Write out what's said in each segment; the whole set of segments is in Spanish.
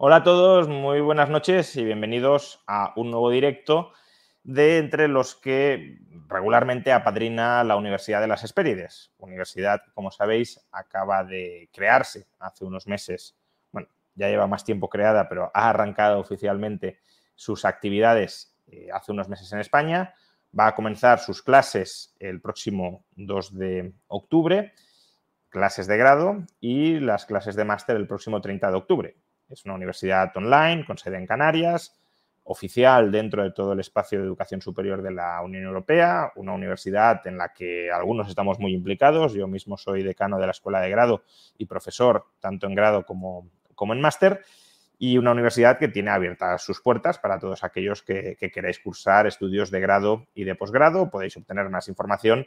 Hola a todos, muy buenas noches y bienvenidos a un nuevo directo de entre los que regularmente apadrina la Universidad de las Hespérides. Universidad, como sabéis, acaba de crearse hace unos meses. Bueno, ya lleva más tiempo creada, pero ha arrancado oficialmente sus actividades eh, hace unos meses en España. Va a comenzar sus clases el próximo 2 de octubre, clases de grado, y las clases de máster el próximo 30 de octubre. Es una universidad online con sede en Canarias, oficial dentro de todo el espacio de educación superior de la Unión Europea, una universidad en la que algunos estamos muy implicados. Yo mismo soy decano de la Escuela de Grado y profesor tanto en grado como, en máster y una universidad que tiene abiertas sus puertas para todos aquellos que, queráis cursar estudios de grado y de posgrado. Podéis obtener más información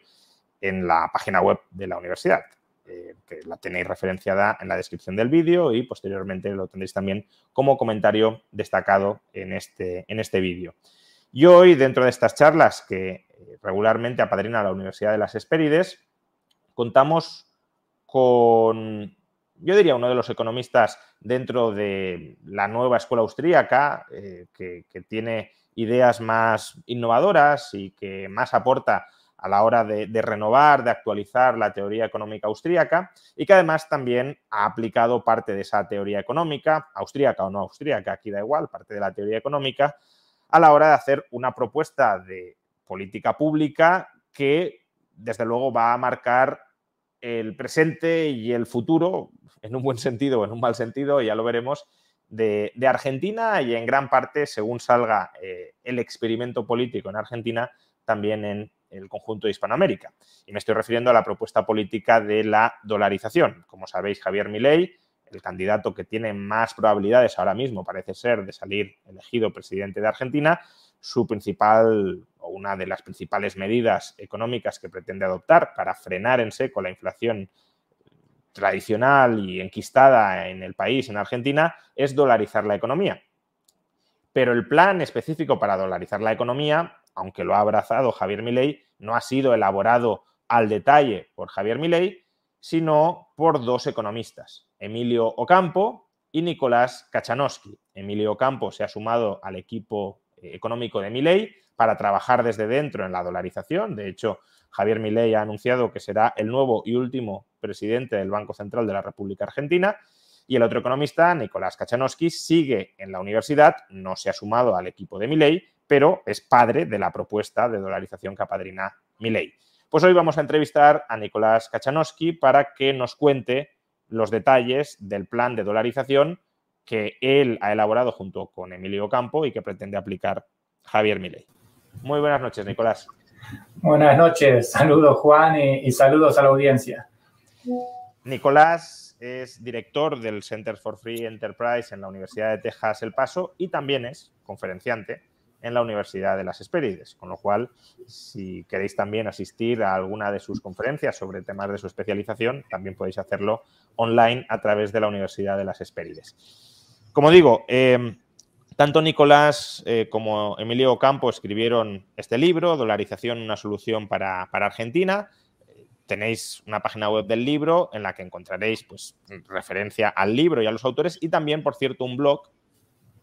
en la página web de la universidad, eh, que la tenéis referenciada en la descripción del vídeo y posteriormente lo tendréis también como comentario destacado en este, en este vídeo. Y hoy, dentro de estas charlas que eh, regularmente apadrina la Universidad de las Hespérides, contamos con yo diría, uno de los economistas dentro de la nueva escuela austríaca, eh, que, tiene ideas más innovadoras y que más aporta a la hora de, renovar, de actualizar la teoría económica austríaca y que además también ha aplicado parte de esa teoría económica, austríaca o no austríaca, aquí da igual, parte de la teoría económica, a la hora de hacer una propuesta de política pública que desde luego va a marcar el presente y el futuro, en un buen sentido o en un mal sentido, ya lo veremos, de, Argentina y en gran parte, según salga eh, el experimento político en Argentina, también en el conjunto de Hispanoamérica. Y me estoy refiriendo a la propuesta política de la dolarización. Como sabéis, Javier Milei, el candidato que tiene más probabilidades ahora mismo, parece ser, de salir elegido presidente de Argentina, su principal o una de las principales medidas económicas que pretende adoptar para frenar en seco la inflación tradicional y enquistada en el país, en Argentina, es dolarizar la economía. Pero el plan específico para dolarizar la economía, aunque lo ha abrazado Javier Milei, no ha sido elaborado al detalle por Javier Milei, sino por dos economistas, Emilio Ocampo y Nicolás Kachanowski. Emilio Ocampo se ha sumado al equipo eh, económico de Milei para trabajar desde dentro en la dolarización. De hecho, Javier Milei ha anunciado que será el nuevo y último presidente del Banco Central de la República Argentina. Y el otro economista, Nicolás Kachanowski, sigue en la universidad, no se ha sumado al equipo de Milei, pero es padre de la propuesta de dolarización que apadrina Milei. Pues hoy vamos a entrevistar a Nicolás Kachanowski para que nos cuente los detalles del plan de dolarización que él ha elaborado junto con Emilio Campo y que pretende aplicar Javier Milei. Muy buenas noches, Nicolás. Buenas noches, saludos Juan y, saludos a la audiencia. Nicolás es director del Center for Free Enterprise en la Universidad de Texas El Paso y también es conferenciante en la Universidad de las Hespérides, con lo cual, si queréis también asistir a alguna de sus conferencias sobre temas de su especialización, también podéis hacerlo online a través de la Universidad de las Hespérides. Como digo, eh, tanto Nicolás eh, como Emilio Campo escribieron este libro, Dolarización, una solución para, Argentina. Tenéis una página web del libro en la que encontraréis pues, referencia al libro y a los autores y también, por cierto, un blog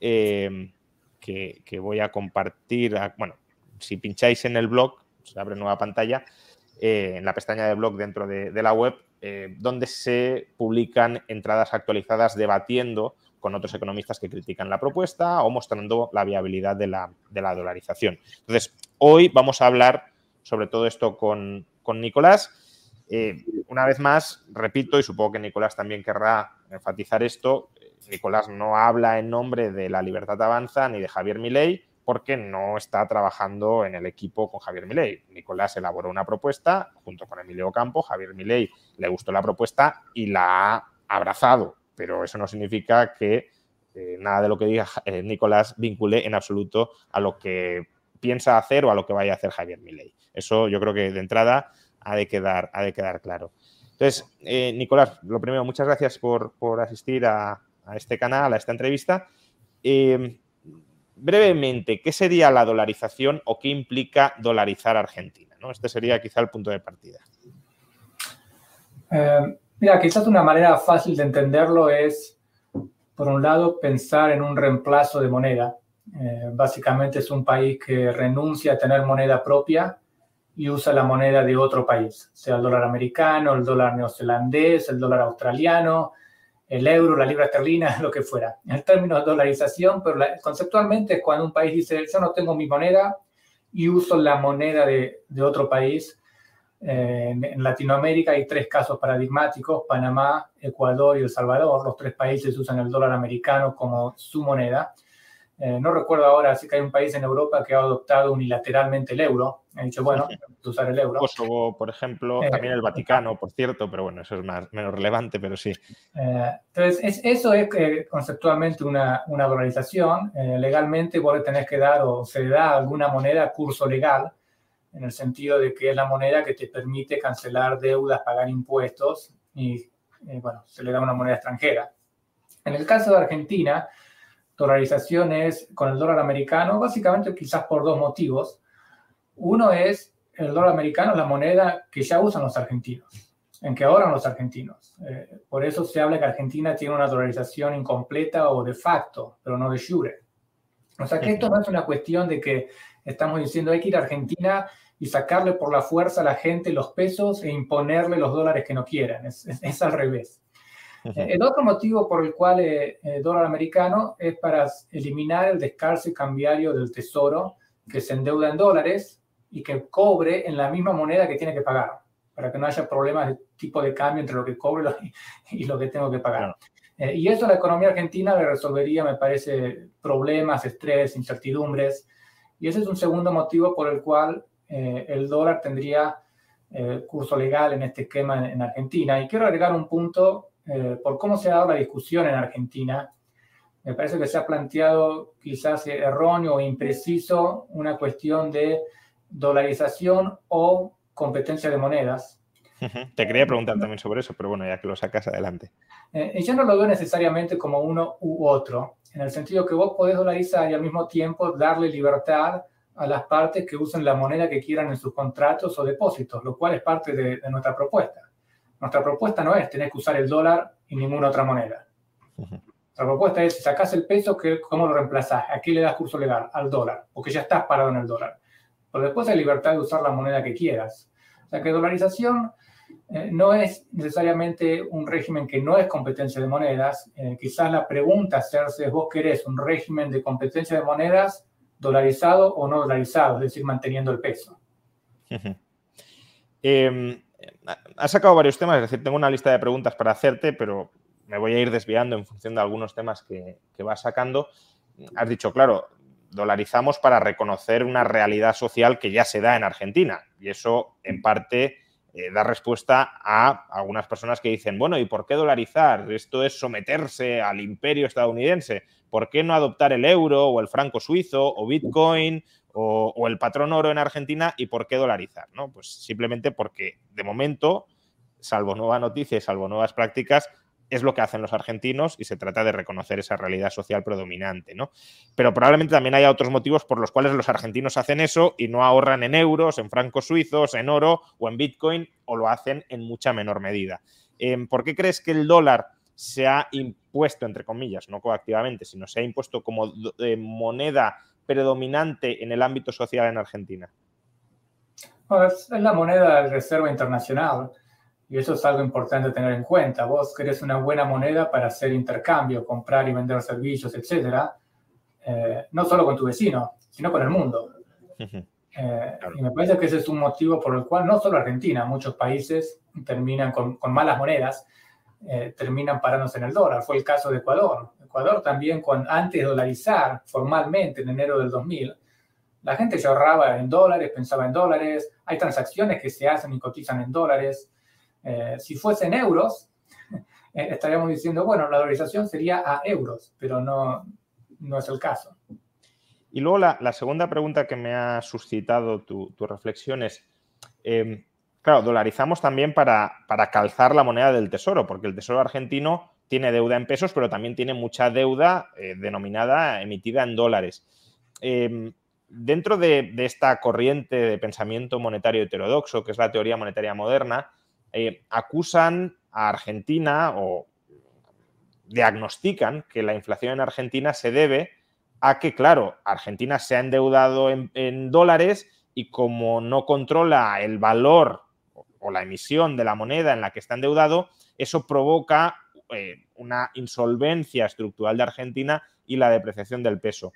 eh, que, voy a compartir. bueno, si pincháis en el blog, se abre nueva pantalla, eh, en la pestaña de blog dentro de, de la web, donde se publican entradas actualizadas debatiendo con otros economistas que critican la propuesta o mostrando la viabilidad de la, dolarización. Entonces, hoy vamos a hablar sobre todo esto con, Nicolás. Eh, una vez más, repito, y supongo que Nicolás también querrá enfatizar esto, Nicolás no habla en nombre de la Libertad Avanza ni de Javier Milei, porque no está trabajando en el equipo con Javier Milei. Nicolás elaboró una propuesta junto con Emilio Campo, Javier Milei le gustó la propuesta y la ha abrazado pero eso no significa que eh, nada de lo que diga eh, Nicolás vincule en absoluto a lo que piensa hacer o a lo que vaya a hacer Javier Milei. Eso yo creo que de entrada ha de quedar, ha de quedar claro. Entonces, eh, Nicolás, lo primero, muchas gracias por, asistir a, este canal, a esta entrevista. brevemente, ¿qué sería la dolarización o qué implica dolarizar Argentina? ¿no? Este sería quizá el punto de partida. mira, quizás una manera fácil de entenderlo es por un lado, pensar en un reemplazo de moneda. Eh, básicamente es un país que renuncia a tener moneda propia y usa la moneda de otro país, sea el dólar americano, el dólar neozelandés, el dólar australiano, el euro, la libra esterlina, lo que fuera. En términos de dolarización, pero conceptualmente es cuando un país dice, yo no tengo mi moneda y uso la moneda de, de otro país en, Latinoamérica hay tres casos paradigmáticos, Panamá, Ecuador y El Salvador. Los tres países usan el dólar americano como su moneda. Eh, no recuerdo ahora, sí que hay un país en Europa que ha adoptado unilateralmente el euro. Ha dicho, bueno, usar el euro. Kosovo, por ejemplo, eh, también el Vaticano, por cierto, pero bueno, eso es más, menos relevante, pero sí. Eh, entonces, eso es conceptualmente una, una dolarización. legalmente vos le tenés que dar o se le da alguna moneda curso legal en el sentido de que es la moneda que te permite cancelar deudas, pagar impuestos y, eh, bueno, se le da una moneda extranjera. En el caso de Argentina, dolarización es con el dólar americano, básicamente quizás por dos motivos. Uno es el dólar americano, la moneda que ya usan los argentinos, en que ahorran los argentinos. Eh, por eso se habla que Argentina tiene una dolarización incompleta o de facto, pero no de jure. O sea que esto no es una cuestión de que estamos diciendo hay que ir a Argentina y sacarle por la fuerza a la gente los pesos e imponerle los dólares que no quieran. Es, al revés. El otro motivo por el cual eh, el dólar americano es para eliminar el descalce cambiario del tesoro que se endeuda en dólares y que cobre en la misma moneda que tiene que pagar, para que no haya problemas de tipo de cambio entre lo que cobre y lo que tengo que pagar. Eh, y eso a la economía argentina le resolvería, me parece, problemas, estrés, incertidumbres. Y ese es un segundo motivo por el cual eh, el dólar tendría eh, curso legal en este esquema en, Argentina. Y quiero agregar un punto por cómo se ha dado la discusión en Argentina. Me parece que se ha planteado quizás erróneo o impreciso una cuestión de dolarización o competencia de monedas. Te quería preguntar también sobre eso, pero bueno, ya que lo sacas adelante. Eh, yo no lo veo necesariamente como uno u otro, en el sentido que vos podés dolarizar y al mismo tiempo darle libertad a las partes que usen la moneda que quieran en sus contratos o depósitos, lo cual es parte de, nuestra propuesta. Nuestra propuesta no es tener que usar el dólar y ninguna otra moneda. Nuestra propuesta es, si sacás el peso, ¿cómo lo reemplazás? ¿A qué le das curso legal? Al dólar, porque ya estás parado en el dólar. Pero después hay libertad de usar la moneda que quieras. O sea que dolarización eh, no es necesariamente un régimen que no es competencia de monedas. Eh, quizás la pregunta hacerse es, ¿vos querés un régimen de competencia de monedas dolarizado o no dolarizado? Es decir, manteniendo el peso. eh, has sacado varios temas, es decir, tengo una lista de preguntas para hacerte, pero me voy a ir desviando en función de algunos temas que, que vas sacando. Has dicho, claro, dolarizamos para reconocer una realidad social que ya se da en Argentina y eso en parte eh, da respuesta a algunas personas que dicen, bueno, ¿y por qué dolarizar? Esto es someterse al imperio estadounidense. ¿Por qué no adoptar el euro o el franco suizo o Bitcoin o, el patrón oro en Argentina y por qué dolarizar? ¿no? Pues simplemente porque de momento, salvo nueva noticia y salvo nuevas prácticas, es lo que hacen los argentinos y se trata de reconocer esa realidad social predominante, ¿no? Pero probablemente también haya otros motivos por los cuales los argentinos hacen eso y no ahorran en euros, en francos suizos, en oro o en Bitcoin o lo hacen en mucha menor medida. Em, ¿Por qué crees que el dólar se ha impuesto, entre comillas, no coactivamente, sino se ha impuesto como eh, moneda predominante en el ámbito social en Argentina? es la moneda de reserva internacional y eso es algo importante tener en cuenta. Vos querés una buena moneda para hacer intercambio, comprar y vender servicios, etcétera, eh, no solo con tu vecino, sino con el mundo. Eh, y me parece que ese es un motivo por el cual no solo Argentina, muchos países terminan con, malas monedas, eh, terminan parándose en el dólar. Fue el caso de Ecuador. Ecuador también, cuando, antes de dolarizar formalmente en enero del 2000, la gente se ahorraba en dólares, pensaba en dólares, hay transacciones que se hacen y cotizan en dólares. Eh, si fuesen euros, eh, estaríamos diciendo, bueno, la dolarización sería a euros, pero no, no es el caso. Y luego la, segunda pregunta que me ha suscitado tu, reflexión es, em, claro, dolarizamos también para, para, calzar la moneda del tesoro, porque el tesoro argentino tiene deuda en pesos, pero también tiene mucha deuda eh, denominada, emitida en dólares. Em, dentro de, esta corriente de pensamiento monetario heterodoxo, que es la teoría monetaria moderna, eh, acusan a Argentina o diagnostican que la inflación en Argentina se debe a que, claro, Argentina se ha endeudado en, dólares y como no controla el valor o la emisión de la moneda en la que está endeudado, eso provoca eh, una insolvencia estructural de Argentina y la depreciación del peso.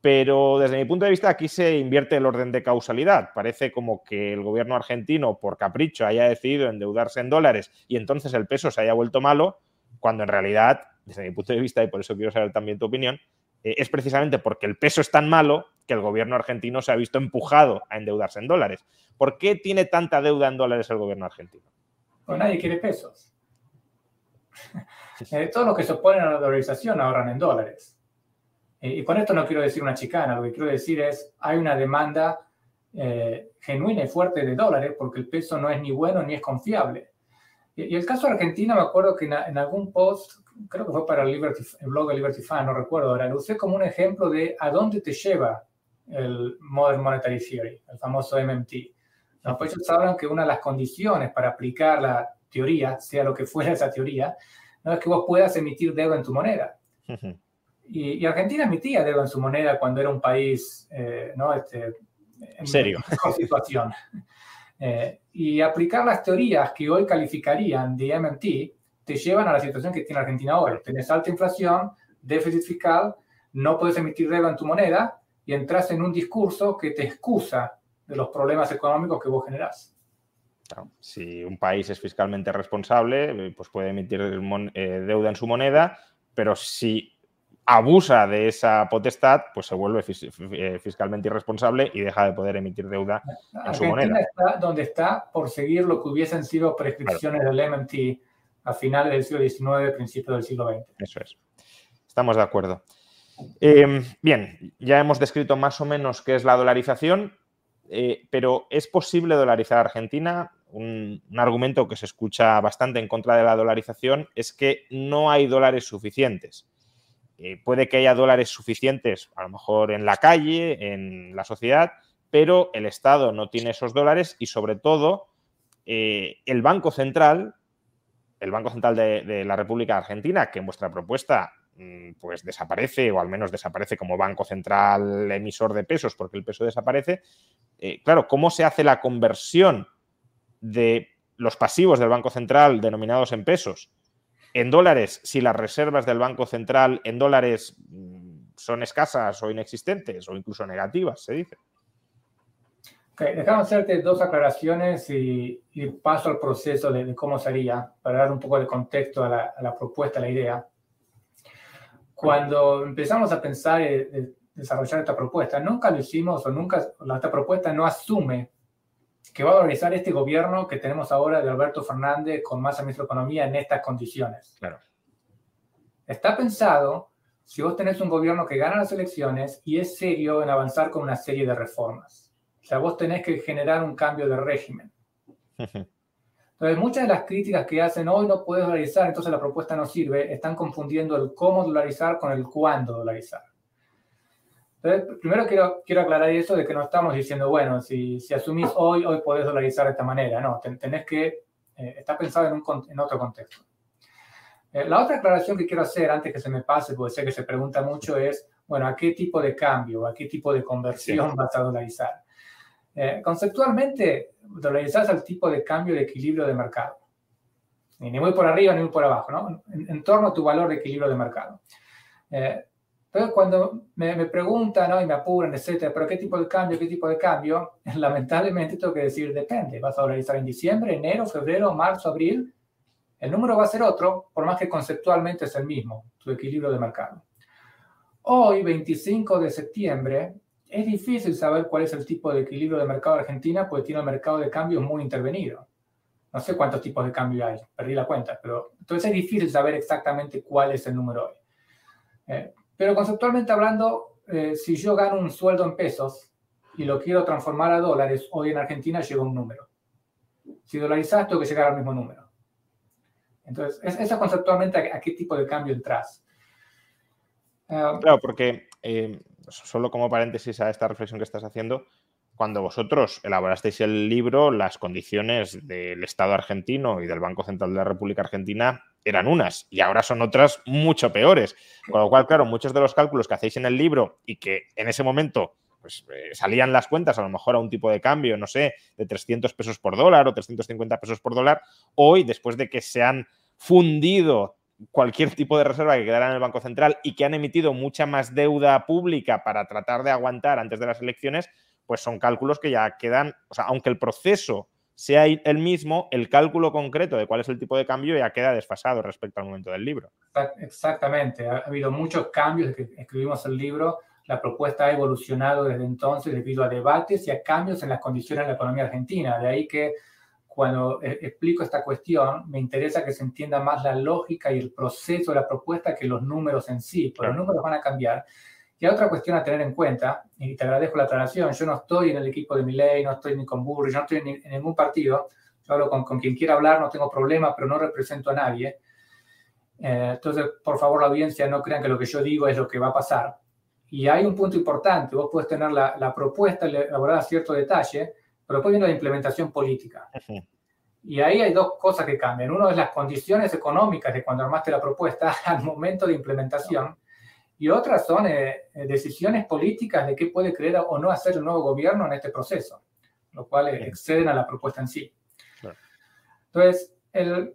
Pero desde mi punto de vista aquí se invierte el orden de causalidad. Parece como que el gobierno argentino, por capricho, haya decidido endeudarse en dólares y entonces el peso se haya vuelto malo, cuando en realidad, desde mi punto de vista, y por eso quiero saber también tu opinión, eh, es precisamente porque el peso es tan malo que el gobierno argentino se ha visto empujado a endeudarse en dólares. ¿Por qué tiene tanta deuda en dólares el gobierno argentino? Pues nadie quiere pesos. Eh, todo lo que se opone a la dolarización ahorran en dólares. Eh, y con esto no quiero decir una chicana, lo que quiero decir es, hay una demanda eh, genuina y fuerte de dólares porque el peso no es ni bueno ni es confiable. Y, el caso de Argentina, me acuerdo que en, algún post, creo que fue para el, blog de Liberty Fan, no recuerdo ahora, lo usé como un ejemplo de a dónde te lleva el Modern Monetary Theory, el famoso MMT. ¿no? Pues ellos hablan que una de las condiciones para aplicar la teoría, sea lo que fuera esa teoría, no es que vos puedas emitir deuda en tu moneda. y, Argentina emitía deuda en su moneda cuando era un país, eh, ¿no? Este, en serio. situación. Eh, y aplicar las teorías que hoy calificarían de MMT te llevan a la situación que tiene Argentina hoy. Tienes alta inflación, déficit fiscal, no puedes emitir deuda en tu moneda y entras en un discurso que te excusa de los problemas económicos que vos generás. Si un país es fiscalmente responsable, eh, pues puede emitir eh, deuda en su moneda, pero si abusa de esa potestad, pues se vuelve eh, fiscalmente irresponsable y deja de poder emitir deuda en su moneda. está donde está por seguir lo que hubiesen sido prescripciones del MMT a finales del siglo XIX, principios del siglo XX. Eso es. Estamos de acuerdo. Em, bien, ya hemos descrito más o menos qué es la dolarización, eh, pero ¿es posible dolarizar Argentina? Un, argumento que se escucha bastante en contra de la dolarización es que no hay dólares suficientes. Eh, puede que haya dólares suficientes, a lo mejor en la calle, en la sociedad, pero el Estado no tiene esos dólares y sobre todo eh, el Banco Central, el Banco Central de, la República Argentina, que en vuestra propuesta mm, pues desaparece o al menos desaparece como Banco Central emisor de pesos porque el peso desaparece, eh, claro, ¿cómo se hace la conversión de los pasivos del Banco Central denominados en pesos en dólares si las reservas del Banco Central en dólares mm, son escasas o inexistentes o incluso negativas, se dice. Okay, déjame hacerte dos aclaraciones y, paso al proceso de, cómo sería, para dar un poco de contexto a la, propuesta, a la idea. Cuando empezamos a pensar y desarrollar esta propuesta, nunca lo hicimos o nunca, esta propuesta no asume que va a organizar este gobierno que tenemos ahora de Alberto Fernández con más ministro de Economía en estas condiciones. Claro. Está pensado si vos tenés un gobierno que gana las elecciones y es serio en avanzar con una serie de reformas. O sea, vos tenés que generar un cambio de régimen. Entonces, muchas de las críticas que hacen hoy no puedes dolarizar, entonces la propuesta no sirve, están confundiendo el cómo dolarizar con el cuándo dolarizar primero quiero, quiero aclarar eso de que no estamos diciendo, bueno, si, si asumís hoy, hoy podés dolarizar de esta manera. No, tenés que, eh, está pensado en, un, en otro contexto. Eh, la otra aclaración que quiero hacer antes que se me pase, porque sé que se pregunta mucho, es, bueno, ¿a qué tipo de cambio, a qué tipo de conversión vas a dolarizar? Eh, conceptualmente, dolarizás al tipo de cambio de equilibrio de mercado. Ni muy por arriba ni muy por abajo, ¿no? En, torno a tu valor de equilibrio de mercado. Eh, entonces, cuando me, me, preguntan y me apuran, etcétera, pero qué tipo de cambio, qué tipo de cambio, lamentablemente tengo que decir depende. Vas a realizar en diciembre, enero, febrero, marzo, abril. El número va a ser otro, por más que conceptualmente es el mismo, tu equilibrio de mercado. Hoy, 25 de septiembre, es difícil saber cuál es el tipo de equilibrio de mercado de Argentina porque tiene un mercado de cambio muy intervenido. no sé cuántos tipos de cambio hay, perdí la cuenta, pero entonces es difícil saber exactamente cuál es el número hoy. Eh, pero conceptualmente hablando, eh, si yo gano un sueldo en pesos y lo quiero transformar a dólares, hoy en Argentina llega un número. Si dolarizas, tengo que llegar al mismo número. Entonces, esa es conceptualmente a, qué tipo de cambio entras. Ah, claro, porque solo como paréntesis a esta reflexión que estás haciendo, cuando vosotros elaborasteis el libro, las condiciones del Estado argentino y del Banco Central de la República Argentina eran unas y ahora son otras mucho peores. Con lo cual, claro, muchos de los cálculos que hacéis en el libro y que en ese momento pues, eh, salían las cuentas a lo mejor a un tipo de cambio, no sé, de 300 pesos por dólar o 350 pesos por dólar, hoy, después de que se han fundido cualquier tipo de reserva que quedara en el Banco Central y que han emitido mucha más deuda pública para tratar de aguantar antes de las elecciones, pues son cálculos que ya quedan, o sea, aunque el proceso sea el mismo, el cálculo concreto de cuál es el tipo de cambio ya queda desfasado respecto al momento del libro. Exactamente, ha habido muchos cambios desde que escribimos el libro, la propuesta ha evolucionado desde entonces debido a debates y a cambios en las condiciones de la economía argentina, de ahí que cuando eh, explico esta cuestión, me interesa que se entienda más la lógica y el proceso de la propuesta que los números en sí, porque los números van a cambiar y otra cuestión a tener en cuenta, y te agradezco la aclaración, yo no estoy en el equipo de ley, no estoy ni con Burri, no estoy en ningún partido, yo hablo con, con, quien quiera hablar, no tengo problema, pero no represento a nadie. Eh, entonces, por favor, la audiencia no crean que lo que yo digo es lo que va a pasar. Y hay un punto importante, vos puedes tener la, la propuesta elaborada a cierto detalle, pero después viene la implementación política. Y ahí hay dos cosas que cambian. Uno es las condiciones económicas de cuando armaste la propuesta al momento de implementación y otras son eh, eh, decisiones políticas de qué puede creer o no hacer el nuevo gobierno en este proceso, lo cual exceden a la propuesta en sí. Entonces, el,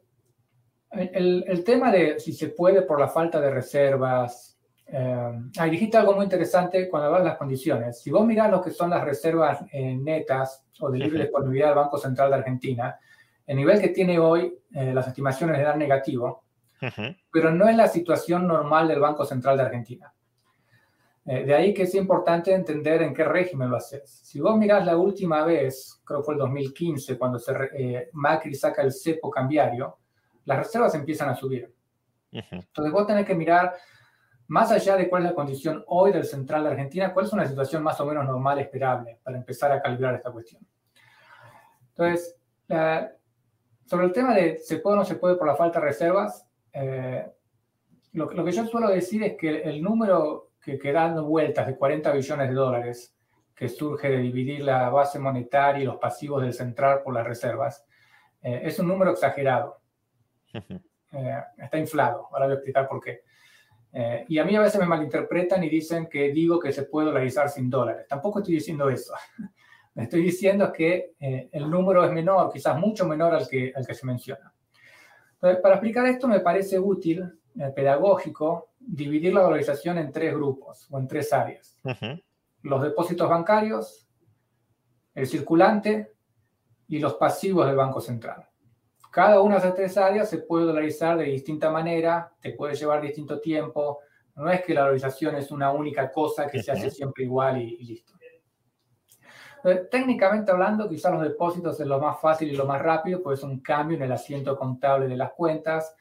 el, el, tema de si se puede por la falta de reservas, eh, ahí dijiste algo muy interesante cuando hablas de las condiciones. Si vos mirás lo que son las reservas eh, netas o de libre disponibilidad del Banco Central de Argentina, el nivel que tiene hoy, las estimaciones le dan negativo, pero no es la situación normal del Banco Central de Argentina. Eh, de ahí que es importante entender en qué régimen lo haces. Si vos mirás la última vez, creo que fue el 2015, cuando se, eh, Macri saca el cepo cambiario, las reservas empiezan a subir. Entonces vos tenés que mirar, más allá de cuál es la condición hoy del Central de Argentina, cuál es una situación más o menos normal, esperable, para empezar a calibrar esta cuestión. Entonces, sobre el tema de se puede o no se puede por la falta de reservas, eh, lo, que yo suelo decir es que el número que, queda dando vueltas de 40 billones de dólares, que surge de dividir la base monetaria y los pasivos del central por las reservas, eh, es un número exagerado. Eh, está inflado. Ahora voy a explicar por qué. y a mí a veces me malinterpretan y dicen que digo que se puede dolarizar sin dólares. Tampoco estoy diciendo eso. estoy diciendo que el número es menor, quizás mucho menor al que, al que se menciona para explicar esto me parece útil, eh, pedagógico, dividir la valorización en tres grupos o en tres áreas. Los depósitos bancarios, el circulante y los pasivos del Banco Central. Cada una de esas tres áreas se puede dolarizar de distinta manera, te puede llevar distinto tiempo. No es que la valorización es una única cosa que se hace siempre igual y listo. Técnicamente hablando, quizás los depósitos es lo más fácil y lo más rápido, pues es un cambio en el asiento contable de las cuentas,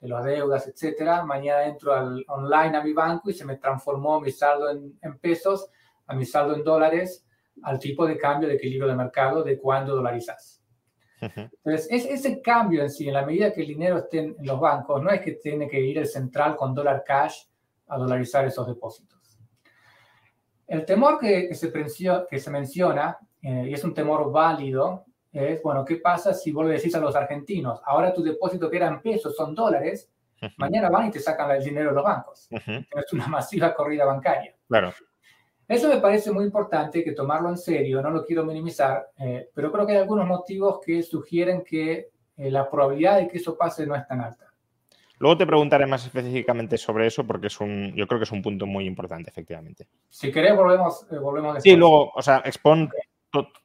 de las deudas, etcétera. Mañana entro al, online a mi banco y se me transformó mi saldo en, pesos a mi saldo en dólares al tipo de cambio de equilibrio de mercado de cuando dolarizas. Entonces, es, ese cambio en sí, en la medida que el dinero esté en los bancos, no es que tiene que ir el central con dólar cash a dolarizar esos depósitos. El temor que, se, que se, menciona, eh, y es un temor válido, es, bueno, ¿qué pasa si vos le decís a los argentinos, ahora tu depósito que eran pesos son dólares, mañana van y te sacan el dinero de los bancos? Es una masiva corrida bancaria. Claro. Eso me parece muy importante que tomarlo en serio, no lo quiero minimizar, eh, pero creo que hay algunos motivos que sugieren que eh, la probabilidad de que eso pase no es tan alta. Luego te preguntaré más específicamente sobre eso porque es un, yo creo que es un punto muy importante, efectivamente. Si querés, volvemos, eh, volvemos Sí, luego, o sea, expon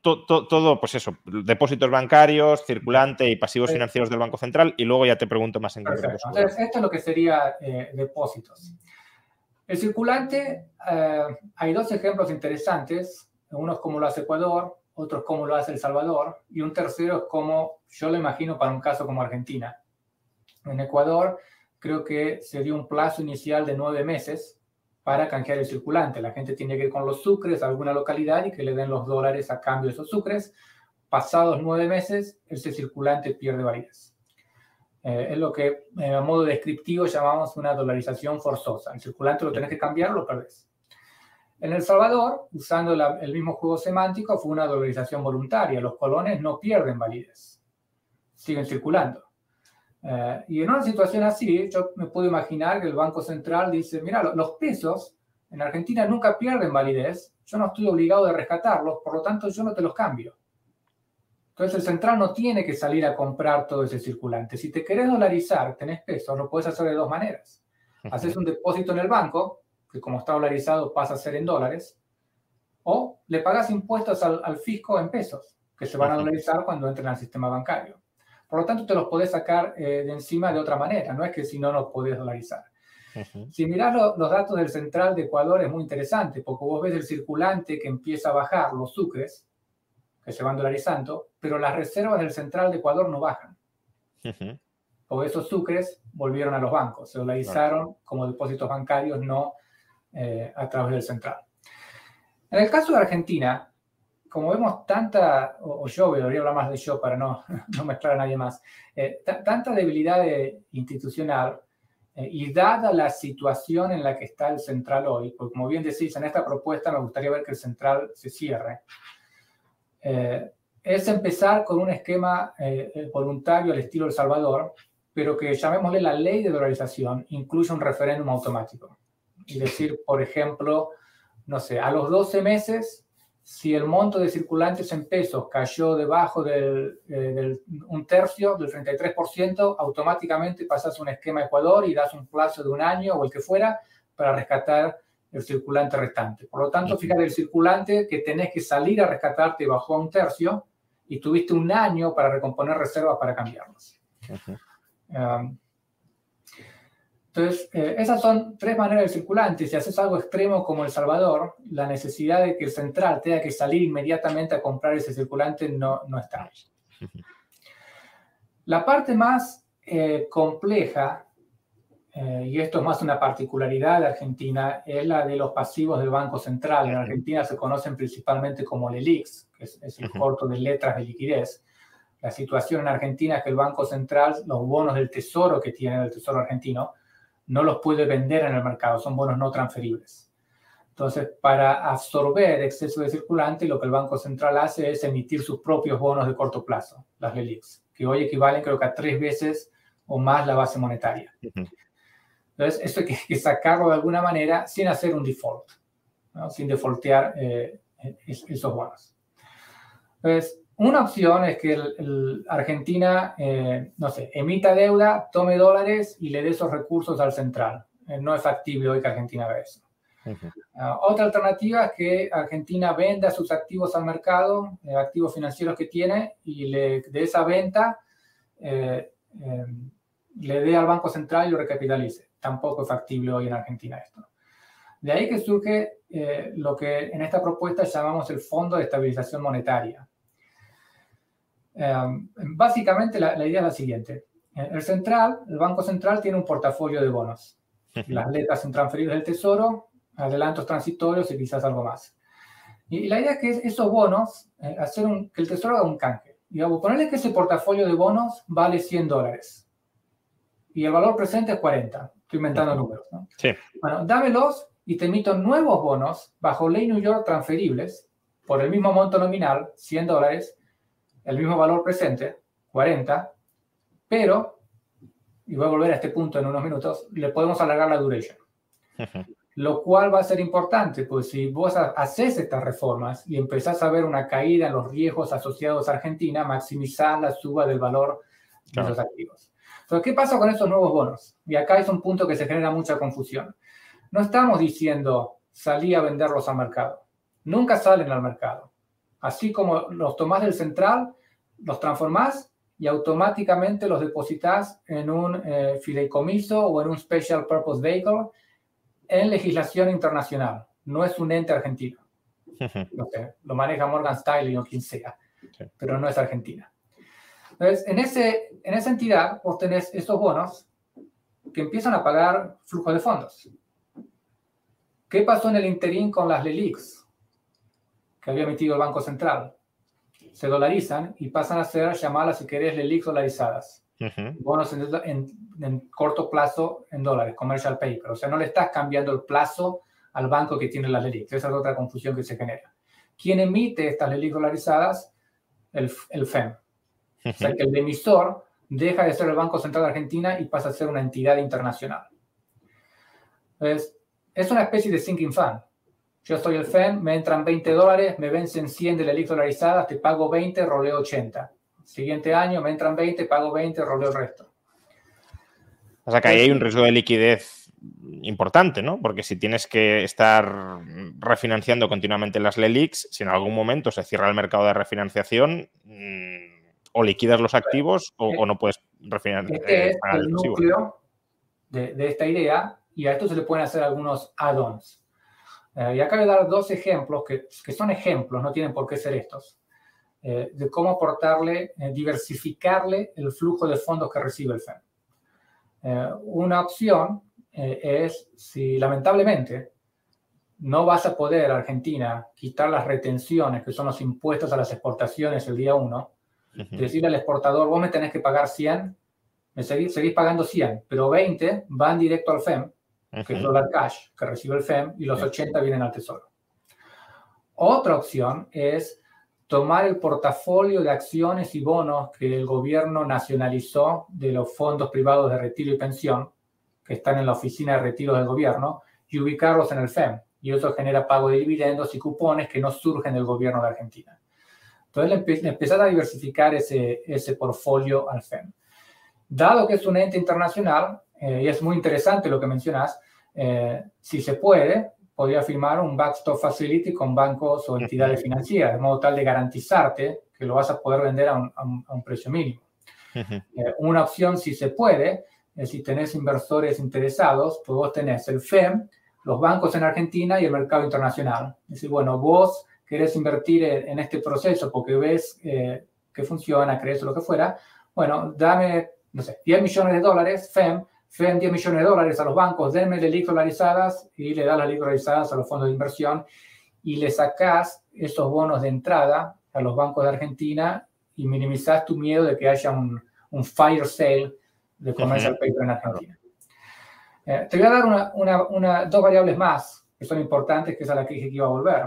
todo, pues eso, depósitos bancarios, circulante y pasivos financieros del Banco Central y luego ya te pregunto más en concreto. Entonces, esto es lo que sería eh, depósitos. El circulante, eh, hay dos ejemplos interesantes. Uno es como lo hace Ecuador, otro es cómo lo hace El Salvador y un tercero es cómo yo lo imagino para un caso como Argentina. En Ecuador creo que se dio un plazo inicial de nueve meses para canjear el circulante. La gente tiene que ir con los sucres a alguna localidad y que le den los dólares a cambio de esos sucres. Pasados nueve meses, ese circulante pierde validez. Eh, es lo que eh, a modo descriptivo llamamos una dolarización forzosa. El circulante lo tenés que cambiar, lo perdés. En El Salvador, usando el mismo juego semántico, fue una dolarización voluntaria. Los colones no pierden validez, siguen circulando. Eh, y en una situación así, yo me puedo imaginar que el Banco Central dice, mira, los pesos en Argentina nunca pierden validez, yo no estoy obligado a rescatarlos, por lo tanto yo no te los cambio. Entonces el central no tiene que salir a comprar todo ese circulante. Si te querés dolarizar, tenés pesos, lo puedes hacer de dos maneras. Haces un depósito en el banco, que como está dolarizado pasa a ser en dólares, o le pagas impuestos al, al fisco en pesos, que se van a dolarizar cuando entren al sistema bancario. Por lo tanto, te los podés sacar eh, de encima de otra manera, no es que si no los podés dolarizar. Si mirás los datos del central de Ecuador es muy interesante, porque vos ves el circulante que empieza a bajar, los sucres, que se van dolarizando, pero las reservas del central de Ecuador no bajan. Porque esos sucres volvieron a los bancos, se dolarizaron como depósitos bancarios, no eh, a través del central. En el caso de Argentina, como vemos tanta, o, yo debería hablar más de yo para no, no mezclar a nadie más, eh, tanta debilidad institucional eh, y dada la situación en la que está el central hoy, porque como bien decís, en esta propuesta me gustaría ver que el central se cierre, eh, es empezar con un esquema voluntario al estilo El Salvador, pero que llamémosle la ley de dolarización, incluye un referéndum automático. Y decir, por ejemplo, no sé, a los 12 meses si el monto de circulantes en pesos cayó debajo del, eh, un tercio, del 33%, automáticamente pasas un esquema Ecuador y das un plazo de un año o el que fuera para rescatar el circulante restante. Por lo tanto, fíjate, el circulante que tenés que salir a rescatarte bajó a un tercio y tuviste un año para recomponer reservas para cambiarlos. Entonces, eh, esas son tres maneras de circulante. Si haces algo extremo como El Salvador, la necesidad de que el central tenga que salir inmediatamente a comprar ese circulante no, no está. La parte más eh, compleja, eh, y esto es más una particularidad de Argentina, es la de los pasivos del Banco Central. En Argentina se conocen principalmente como LELIX, que es, es el corto de letras de liquidez. La situación en Argentina es que el Banco Central, los bonos del Tesoro que tiene el Tesoro argentino, no los puede vender en el mercado, son bonos no transferibles. Entonces, para absorber exceso de circulante, lo que el Banco Central hace es emitir sus propios bonos de corto plazo, las LELIX, que hoy equivalen creo que a tres veces o más la base monetaria. Entonces, esto hay que, sacarlo de alguna manera sin hacer un default, sin defaultear eh, esos bonos. Entonces, una opción es que el, Argentina, eh, no sé, emita deuda, tome dólares y le dé esos recursos al central. Eh, no es factible hoy que Argentina haga eso. Ah, otra alternativa es que Argentina venda sus activos al mercado, eh, activos financieros que tiene, y le, de esa venta le dé al Banco Central y lo recapitalice. Tampoco es factible hoy en Argentina esto. De ahí que surge lo que en esta propuesta llamamos el Fondo de Estabilización Monetaria Em, básicamente la, idea es la siguiente. El central, el Banco Central tiene un portafolio de bonos. Las letras son transferibles del Tesoro, adelantos transitorios y quizás algo más. Y, la idea es que esos bonos, eh, hacer un, que el Tesoro haga un canje. Digamos, ponerle que ese portafolio de bonos vale 100 dólares. Y el valor presente es 40. Estoy inventando números. ¿no? Sí. Bueno, dámelos y te emito nuevos bonos bajo ley New York transferibles por el mismo monto nominal, 100 dólares, el mismo valor presente, 40, pero, y voy a volver a este punto en unos minutos, le podemos alargar la duration. Lo cual va a ser importante, pues si vos haces estas reformas y empezás a ver una caída en los riesgos asociados a Argentina, maximizar la suba del valor de los activos. Entonces, ¿qué pasa con esos nuevos bonos? Y acá es un punto que se genera mucha confusión. No estamos diciendo salí a venderlos al mercado. Nunca salen al mercado. Así como los tomás del central, los transformás y automáticamente los depositas en un eh, fideicomiso o en un Special Purpose Vehicle en legislación internacional. No es un ente argentino. Lo maneja Morgan Stanley o quien sea, pero no es Argentina. Entonces, en, ese, en esa entidad vos tenés estos bonos que empiezan a pagar flujo de fondos. ¿Qué pasó en el interín con las LELIX que había emitido el Banco Central? Se dolarizan y pasan a ser llamadas, si querés, LELIX dolarizadas. Bonos en, corto plazo en dólares, commercial paper. O sea, no le estás cambiando el plazo al banco que tiene las LELIX. Esa es otra confusión que se genera. ¿Quién emite estas LELIX dolarizadas? El, el FEM. O sea, que el emisor deja de ser el Banco Central de Argentina y pasa a ser una entidad internacional. Entonces, es una especie de sinking fund. Yo soy el FEM, me entran 20 dólares, me vencen 100 de la elix dolarizada, te pago 20, roleo 80. Siguiente año me entran 20, pago 20, roleo el resto. O sea que ahí hay un riesgo de liquidez importante, ¿no? Porque si tienes que estar refinanciando continuamente las LELIX, si en algún momento se cierra el mercado de refinanciación, mm, o liquidas los activos o, no puedes refinanciar. Este es el núcleo de, esta idea y a esto se le pueden hacer algunos add-ons. Eh, y acá voy a dar dos ejemplos que, que, son ejemplos, no tienen por qué ser estos, eh, de cómo aportarle, eh, diversificarle el flujo de fondos que recibe el FEM. una opción es si lamentablemente no vas a poder, Argentina, quitar las retenciones, que son los impuestos a las exportaciones el día 1, decirle al exportador, vos me tenés que pagar 100, me seguís, seguís, pagando 100, pero 20 van directo al FEM, que es dólar cash, que recibe el FEM, y los 80 vienen al tesoro. Otra opción es tomar el portafolio de acciones y bonos que el gobierno nacionalizó de los fondos privados de retiro y pensión, que están en la oficina de retiro del gobierno, y ubicarlos en el FEM. Y eso genera pago de dividendos y cupones que no surgen del gobierno de Argentina. Entonces le, empezar a diversificar ese, ese portfolio al FEM. Dado que es un ente internacional, eh, y es muy interesante lo que mencionas, eh, si se puede, podría firmar un backstop facility con bancos o entidades financieras, de modo tal de garantizarte que lo vas a poder vender a un, a un, precio mínimo. Eh, una opción, si se puede, es si tenés inversores interesados, pues vos tenés el FEM, los bancos en Argentina y el mercado internacional. Es decir, bueno, vos querés invertir en este proceso porque ves eh, que funciona, crees lo que fuera, bueno, dame, no sé, 10 millones de dólares, FEM, FEM 10 millones de dólares a los bancos, denme de dolarizadas y le das las dolarizadas a los fondos de inversión y le sacás esos bonos de entrada a los bancos de Argentina y minimizás tu miedo de que haya un, un fire sale de commercial paper en Argentina. Eh, te voy a dar una, una, una, dos variables más que son importantes, que es a la que dije que iba a volver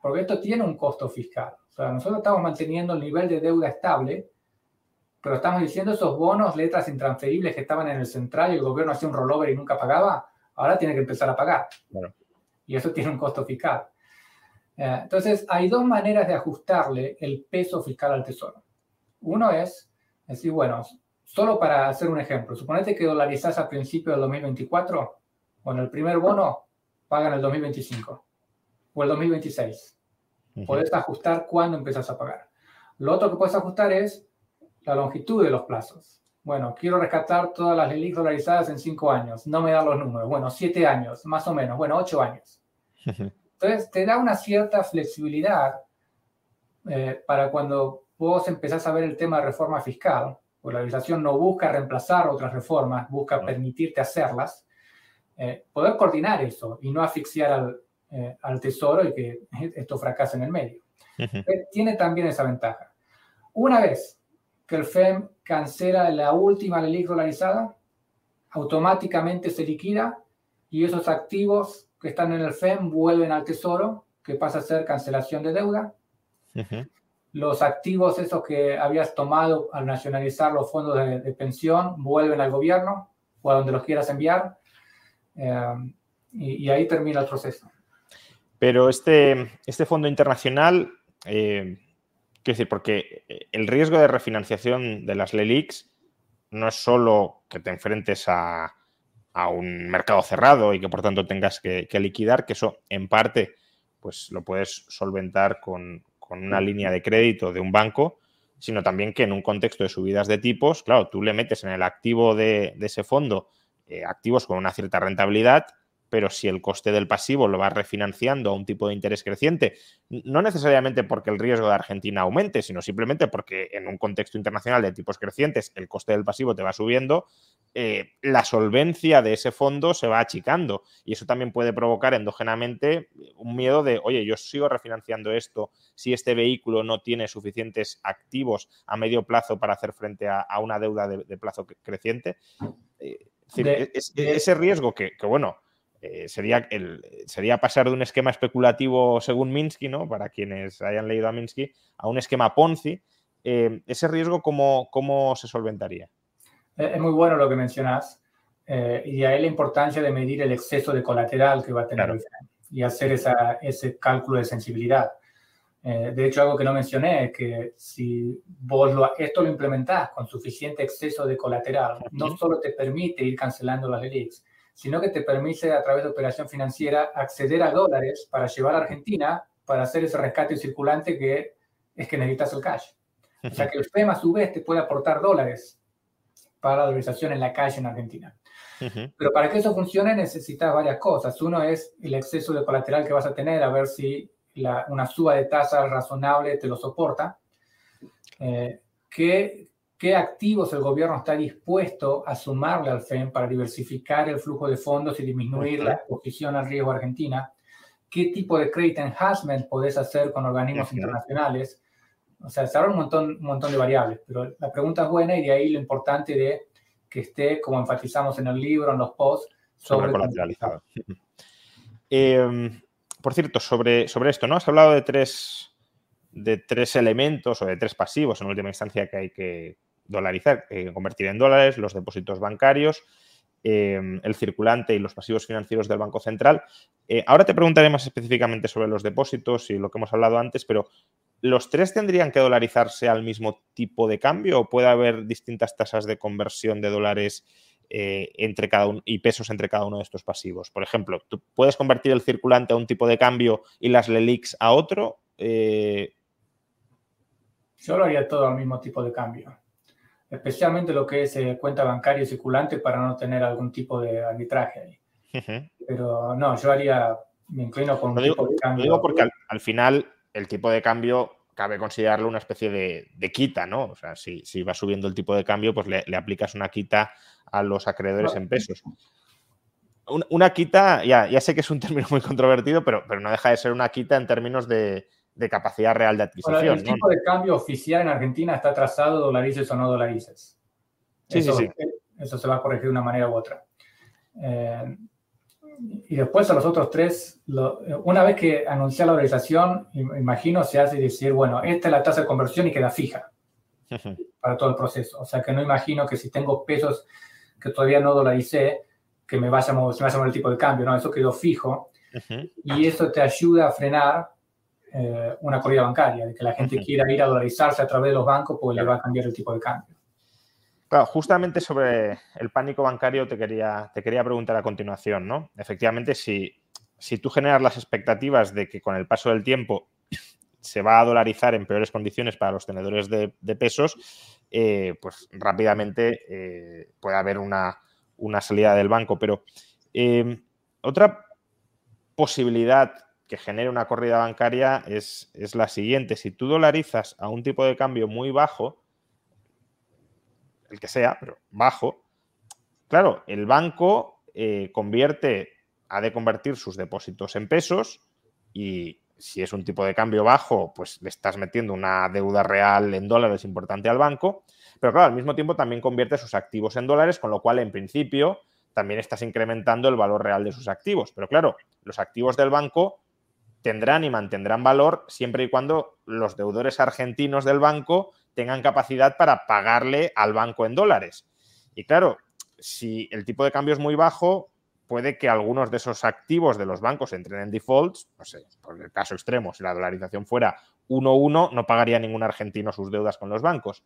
porque esto tiene un costo fiscal. O sea, nosotros estamos manteniendo el nivel de deuda estable, pero estamos diciendo esos bonos, letras intransferibles que estaban en el central y el gobierno hacía un rollover y nunca pagaba, ahora tiene que empezar a pagar. Y eso tiene un costo fiscal. Eh, entonces, hay dos maneras de ajustarle el peso fiscal al tesoro. Uno es decir, bueno, solo para hacer un ejemplo, suponete que dolarizás a principio del 2024, bueno, el primer bono paga en el 2025 o el 2026. Puedes ajustar cuándo empiezas a pagar. Lo otro que puedes ajustar es la longitud de los plazos. Bueno, quiero rescatar todas las LELIX dolarizadas en cinco años. No me dan los números. Bueno, siete años, más o menos. Bueno, ocho años. Entonces, te da una cierta flexibilidad eh, para cuando vos empezás a ver el tema de reforma fiscal, porque la legislación no busca reemplazar otras reformas, busca permitirte hacerlas, eh, poder coordinar eso y no asfixiar al, eh, al tesoro y que esto fracase en el medio. Tiene también esa ventaja. Una vez que el FEM cancela la última ley dolarizada, automáticamente se liquida y esos activos que están en el FEM vuelven al tesoro, que pasa a ser cancelación de deuda. Los activos esos que habías tomado al nacionalizar los fondos de, pensión vuelven al gobierno o a donde los quieras enviar. Eh, y, y ahí termina el proceso. Pero este, este fondo internacional, eh, quiero decir, porque el riesgo de refinanciación de las LELIX no es solo que te enfrentes a, un mercado cerrado y que por tanto tengas que, liquidar, que eso en parte pues lo puedes solventar con, una línea de crédito de un banco, sino también que en un contexto de subidas de tipos, claro, tú le metes en el activo de, ese fondo eh, activos con una cierta rentabilidad pero si el coste del pasivo lo va refinanciando a un tipo de interés creciente, no necesariamente porque el riesgo de Argentina aumente, sino simplemente porque en un contexto internacional de tipos crecientes el coste del pasivo te va subiendo, eh, la solvencia de ese fondo se va achicando y eso también puede provocar endógenamente un miedo de, oye, yo sigo refinanciando esto si este vehículo no tiene suficientes activos a medio plazo para hacer frente a, una deuda de, plazo creciente. Eh, ese riesgo que, bueno, eh, sería, el, sería pasar de un esquema especulativo según Minsky, ¿no? Para quienes hayan leído a Minsky, a un esquema Ponzi. Eh, ¿Ese riesgo cómo, cómo, se solventaría? Es muy bueno lo que mencionas. Eh, y ahí la importancia de medir el exceso de colateral que va a tener y hacer esa, ese cálculo de sensibilidad. de hecho, algo que no mencioné es que si vos lo, esto lo implementás con suficiente exceso de colateral, no solo te permite ir cancelando las LELIX, sino que te permite a través de operación financiera acceder a dólares para llevar a Argentina para hacer ese rescate circulante que es que necesitas el cash. O sea que el FEM a su vez te puede aportar dólares para la dolarización en la calle en Argentina. Pero para que eso funcione necesitas varias cosas. Uno es el exceso de colateral que vas a tener, a ver si una suba de tasa razonable te lo soporta. Eh, ¿qué, qué activos el gobierno está dispuesto a sumarle al FEM para diversificar el flujo de fondos y disminuir la exposición al riesgo argentina, qué tipo de credit enhancement podés hacer con organismos internacionales. O sea, se un montón, un montón de variables, pero la pregunta es buena y de ahí lo importante de que esté, como enfatizamos en el libro, en los posts, sobre, colateralizado. Em, por cierto, sobre, sobre esto, ¿no? Has hablado de tres, de tres elementos o de tres pasivos en última instancia que hay que, dolarizar, eh, convertir en dólares, los depósitos bancarios, em, el circulante y los pasivos financieros del Banco Central. Eh, ahora te preguntaré más específicamente sobre los depósitos y lo que hemos hablado antes, pero ¿los tres tendrían que dolarizarse al mismo tipo de cambio o puede haber distintas tasas de conversión de dólares eh, entre cada uno y pesos entre cada uno de estos pasivos? Por ejemplo, ¿tú puedes convertir el circulante a un tipo de cambio y las LELIX a otro? Yo lo haría todo al mismo tipo de cambio especialmente lo que es eh, cuenta bancaria circulante para no tener algún tipo de arbitraje ahí. Pero no, yo haría, me inclino con un tipo de cambio. Lo digo porque al, final el tipo de cambio cabe considerarlo una especie de, quita, ¿no? O sea, si, si, va subiendo el tipo de cambio, pues le, aplicas una quita a los acreedores en pesos. Una, quita, ya, ya sé que es un término muy controvertido, pero, pero no deja de ser una quita en términos de, de capacidad real de adquisición. el tipo de cambio oficial en Argentina está trazado dolarices o no dolarices. Sí, eso, sí, sí. Eso se va a corregir de una manera u otra. Eh, y después a los otros tres, una vez que anuncia la dolarización, imagino se hace decir, bueno, esta es la tasa de conversión y queda fija para todo el proceso. O sea que no imagino que si tengo pesos que todavía no dolaricé, que me vaya, a mover el tipo de cambio, no, eso quedó fijo. Y eso te ayuda a frenar eh, una corrida bancaria, de que la gente quiera ir a dolarizarse a través de los bancos, pues le va a cambiar el tipo de cambio. Claro, justamente sobre el pánico bancario te quería, te quería preguntar a continuación, ¿no? Efectivamente, si, si tú generas las expectativas de que con el paso del tiempo se va a dolarizar en peores condiciones para los tenedores de, pesos, eh, pues rápidamente eh, puede haber una, una, salida del banco. Pero otra posibilidad que genere una corrida bancaria es, la siguiente. Si tú dolarizas a un tipo de cambio muy bajo, el que sea, pero bajo, claro, el banco eh, convierte, ha de convertir sus depósitos en pesos y si es un tipo de cambio bajo, pues le estás metiendo una deuda real en dólares importante al banco, pero claro, al mismo tiempo también convierte sus activos en dólares, con lo cual en principio también estás incrementando el valor real de sus activos. Pero claro, los activos del banco tendrán y mantendrán valor siempre y cuando los deudores argentinos del banco tengan capacidad para pagarle al banco en dólares. Y claro, si el tipo de cambio es muy bajo, puede que algunos de esos activos de los bancos entren en defaults, no sé, por el caso extremo, si la dolarización fuera 1-1, no pagaría ningún argentino sus deudas con los bancos.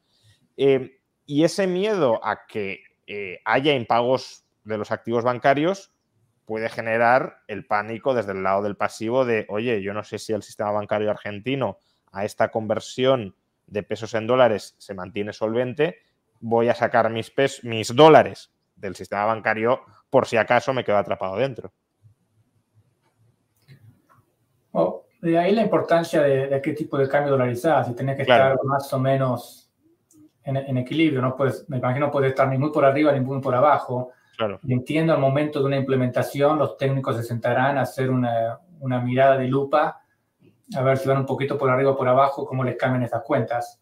Eh, y ese miedo a que eh, haya impagos de los activos bancarios puede generar el pánico desde el lado del pasivo de, oye, yo no sé si el sistema bancario argentino a esta conversión de pesos en dólares se mantiene solvente, voy a sacar mis, pesos, mis dólares del sistema bancario por si acaso me quedo atrapado dentro. De ahí la importancia de, qué tipo de cambio dolarizado, si tienes que estar más o menos en, equilibrio, ¿no? Pues me imagino puede estar ni muy por arriba ni muy por abajo. Claro. Y entiendo al momento de una implementación, los técnicos se sentarán a hacer una, una mirada de lupa, a ver si van un poquito por arriba o por abajo, cómo les cambian esas cuentas.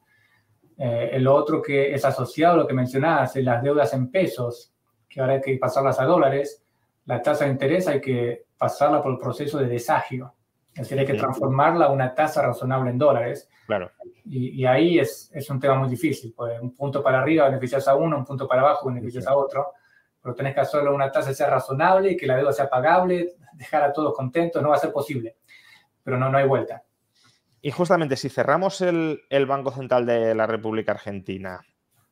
Eh, el otro que es asociado a lo que mencionabas, las deudas en pesos, que ahora hay que pasarlas a dólares, la tasa de interés hay que pasarla por el proceso de desagio. Es decir, hay que transformarla a una tasa razonable en dólares. Claro. Y, ahí es, es, un tema muy difícil. Pues un punto para arriba beneficias a uno, un punto para abajo beneficias a otro. Pero tenés que hacerlo una tasa sea razonable y que la deuda sea pagable, dejar a todos contentos, no va a ser posible. Pero no, no hay vuelta. Y justamente si cerramos el, el Banco Central de la República Argentina,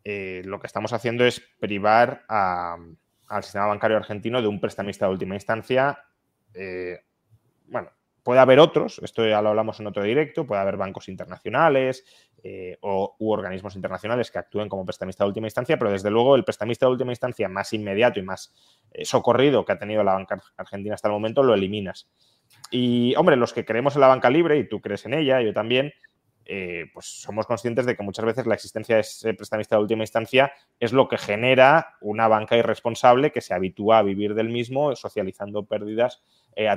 eh, lo que estamos haciendo es privar al sistema bancario argentino de un prestamista de última instancia. Eh, bueno, Puede haber otros, esto ya lo hablamos en otro directo, puede haber bancos internacionales eh, o, u organismos internacionales que actúen como prestamista de última instancia, pero desde luego el prestamista de última instancia más inmediato y más eh, socorrido que ha tenido la banca argentina hasta el momento lo eliminas. Y, hombre, los que creemos en la banca libre, y tú crees en ella, yo también, eh, pues somos conscientes de que muchas veces la existencia de ese prestamista de última instancia es lo que genera una banca irresponsable que se habitúa a vivir del mismo, socializando pérdidas a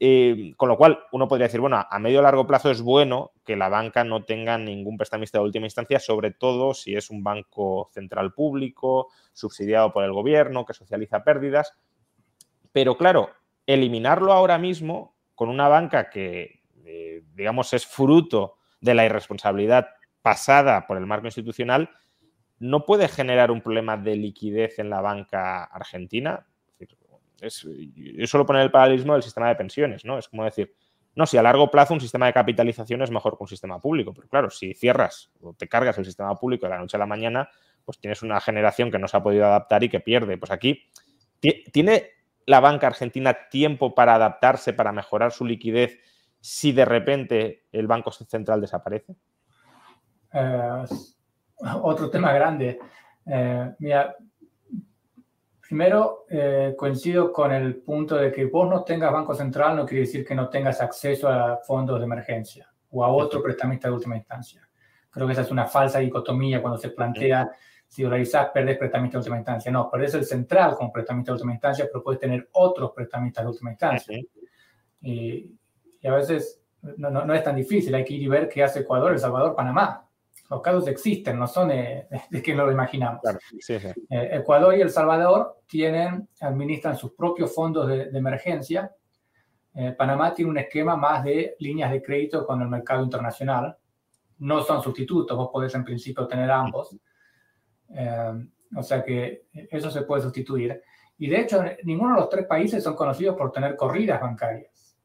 Eh, con lo cual, uno podría decir, bueno, a medio o largo plazo es bueno que la banca no tenga ningún prestamista de última instancia, sobre todo si es un banco central público, subsidiado por el gobierno, que socializa pérdidas. Pero claro, eliminarlo ahora mismo con una banca que, eh, digamos, es fruto de la irresponsabilidad pasada por el marco institucional, no puede generar un problema de liquidez en la banca argentina es, yo suelo poner el paralelismo del sistema de pensiones, ¿no? Es como decir, no, si a largo plazo un sistema de capitalización es mejor que un sistema público, pero claro, si cierras o te cargas el sistema público de la noche a la mañana, pues tienes una generación que no se ha podido adaptar y que pierde. Pues aquí, ¿tiene la banca argentina tiempo para adaptarse, para mejorar su liquidez, si de repente el Banco Central desaparece? Eh, otro tema grande. Eh, mira, Primero, eh, coincido con el punto de que vos no tengas Banco Central no quiere decir que no tengas acceso a fondos de emergencia o a otro prestamista de última instancia. Creo que esa es una falsa dicotomía cuando se plantea si dolarizás, perdés prestamista de última instancia. No, perdés el central como prestamista de última instancia, pero puedes tener otros prestamistas de última instancia. Y, a veces no, no, no, es tan difícil, hay que ir y ver qué hace Ecuador, El Salvador, Panamá. Los casos existen, no son de, que no lo imaginamos. Eh, Ecuador y El Salvador tienen, administran sus propios fondos de, emergencia. Eh, Panamá tiene un esquema más de líneas de crédito con el mercado internacional. No son sustitutos, vos podés en principio tener ambos. Eh, o sea que eso se puede sustituir. Y de hecho, ninguno de los tres países son conocidos por tener corridas bancarias.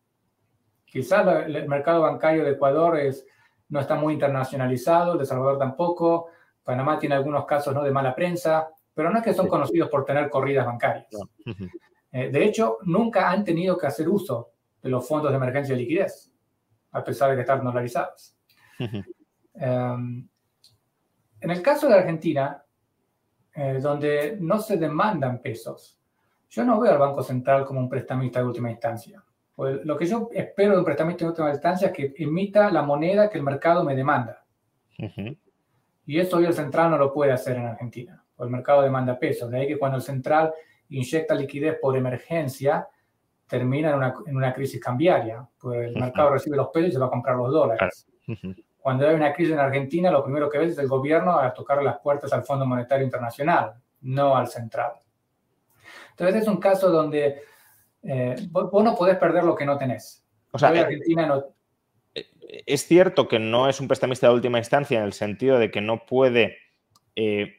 Quizás el mercado bancario de Ecuador es no está muy internacionalizado, El de Salvador tampoco, Panamá tiene algunos casos ¿no? de mala prensa, pero no es que son conocidos por tener corridas bancarias. Eh, de hecho, nunca han tenido que hacer uso de los fondos de emergencia de liquidez, a pesar de que están dolarizados. Em, en el caso de Argentina, eh, donde no se demandan pesos. Yo no veo al Banco Central como un prestamista de última instancia. Lo que yo espero de un prestamista de última instancia es que emita la moneda que el mercado me demanda. Y eso hoy el central no lo puede hacer en Argentina. el mercado demanda pesos. De ahí que cuando el central inyecta liquidez por emergencia, termina en una, en una crisis cambiaria. Pues el mercado recibe los pesos y se va a comprar los dólares. Cuando hay una crisis en Argentina, lo primero que ves es el gobierno a tocar las puertas al Fondo Monetario Internacional, no al central. Entonces es un caso donde eh, vos, no podés perder lo que no tenés. O sea, Argentina no... Eh, es cierto que no es un prestamista de última instancia en el sentido de que no puede eh,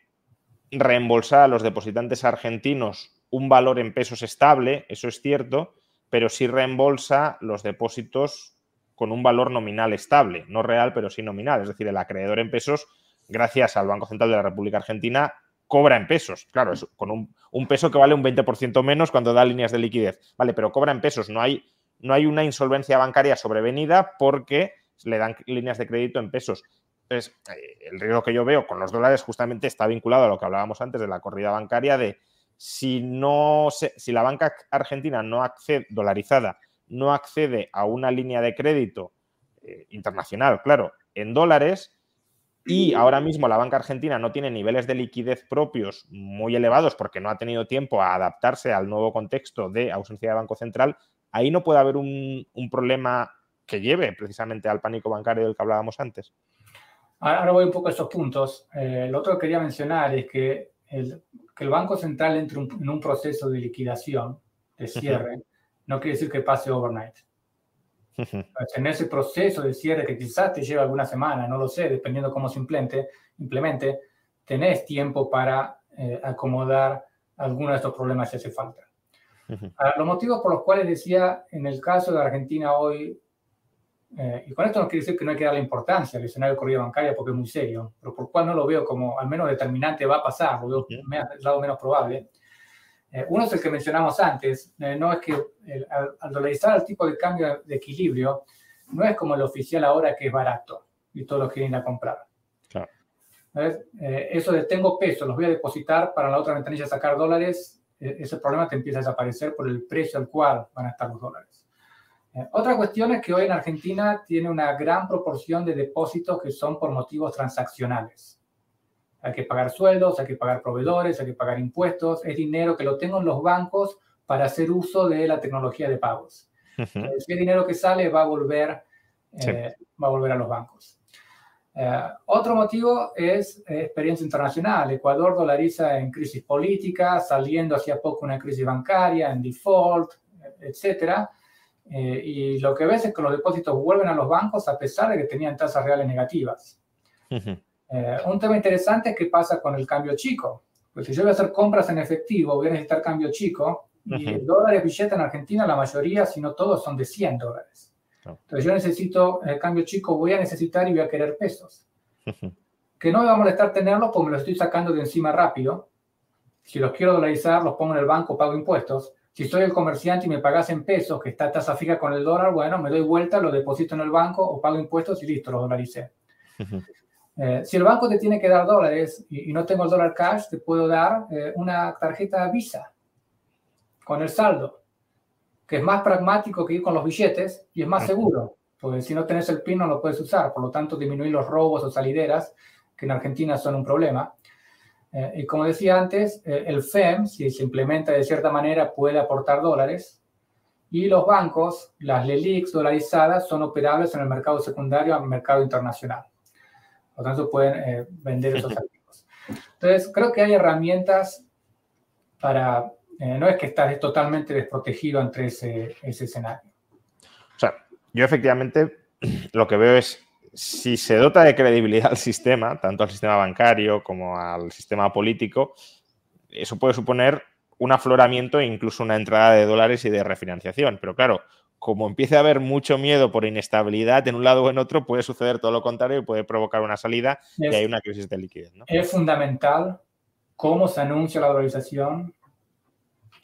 reembolsar a los depositantes argentinos un valor en pesos estable, eso es cierto, pero sí reembolsa los depósitos con un valor nominal estable, no real, pero sí nominal. Es decir, el acreedor en pesos, gracias al Banco Central de la República Argentina, cobra en pesos. Claro, es con un, peso que vale un 20% menos cuando da líneas de liquidez. Vale, pero cobra en pesos. No hay, no hay una insolvencia bancaria sobrevenida porque le dan líneas de crédito en pesos. Entonces, eh, el riesgo que yo veo con los dólares justamente está vinculado a lo que hablábamos antes de la corrida bancaria de si no si la banca argentina no accede dolarizada no accede a una línea de crédito eh, internacional, claro, en dólares, y ahora mismo la banca argentina no tiene niveles de liquidez propios muy elevados porque no ha tenido tiempo a adaptarse al nuevo contexto de ausencia de Banco Central, ahí no puede haber un, problema que lleve precisamente al pánico bancario del que hablábamos antes. Ahora voy un poco a estos puntos. Eh, lo otro que quería mencionar es que el, que el Banco Central entre en un proceso de liquidación, de cierre, no quiere decir que pase overnight. En ese proceso de cierre que quizás te lleva alguna semana, no lo sé, dependiendo cómo se implemente, implemente tenés tiempo para eh, acomodar algunos de estos problemas si hace falta. los motivos por los cuales decía, en el caso de Argentina hoy, eh, y con esto no quiere decir que no hay que darle importancia al escenario de corrida bancaria porque es muy serio, pero por cual no lo veo como al menos determinante va a pasar, lo veo el lado menos probable, eh, uno es el que mencionamos antes, eh, no es que al, dolarizar el tipo de cambio de equilibrio, no es como el oficial ahora que es barato y todos los quieren ir a comprar. Claro. Eh, eso de tengo pesos, los voy a depositar para la otra ventanilla sacar dólares, ese problema te empieza a desaparecer por el precio al cual van a estar los dólares. otra cuestión es que hoy en Argentina tiene una gran proporción de depósitos que son por motivos transaccionales hay que pagar sueldos, hay que pagar proveedores, hay que pagar impuestos, es dinero que lo tengo en los bancos para hacer uso de la tecnología de pagos. Ese dinero que sale va a volver, eh, va a, volver a los bancos. Eh, otro motivo es eh, experiencia internacional. Ecuador dolariza en crisis política, saliendo hacia poco una crisis bancaria, en default, etc. y lo que ves es que los depósitos vuelven a los bancos a pesar de que tenían tasas reales negativas. Eh, un tema interesante es qué pasa con el cambio chico. Pues si yo voy a hacer compras en efectivo, voy a necesitar cambio chico. Y el dólar billete en Argentina, la mayoría, si no todos, son de 100 dólares. Entonces yo necesito el cambio chico, voy a necesitar y voy a querer pesos. Que no me va a molestar tenerlos porque me los estoy sacando de encima rápido. Si los quiero dolarizar, los pongo en el banco, pago impuestos. Si soy el comerciante y me pagas en pesos, que está tasa fija con el dólar, bueno, me doy vuelta, lo deposito en el banco o pago impuestos y listo, lo dolaricé. Eh, si el banco te tiene que dar dólares y, no tengo el dólar cash, te puedo dar eh, una tarjeta Visa con el saldo, que es más pragmático que ir con los billetes y es más seguro, porque si no tenés el PIN no lo puedes usar, por lo tanto disminuir los robos o salideras, que en Argentina son un problema. Eh, y como decía antes, el FEM, si se implementa de cierta manera, puede aportar dólares. Y los bancos, las LELIX dolarizadas, son operables en el mercado secundario, al mercado internacional. Por lo tanto, pueden eh, vender esos activos. Entonces, creo que hay herramientas para, eh, no es que estás totalmente desprotegido ante ese, ese escenario. O sea, yo efectivamente lo que veo es, si se dota de credibilidad al sistema, tanto al sistema bancario como al sistema político, eso puede suponer un afloramiento e incluso una entrada de dólares y de refinanciación. Pero claro, como empiece a haber mucho miedo por inestabilidad en un lado o en otro, puede suceder todo lo contrario y puede provocar una salida y hay una crisis de liquidez. Es fundamental cómo se anuncia la dolarización,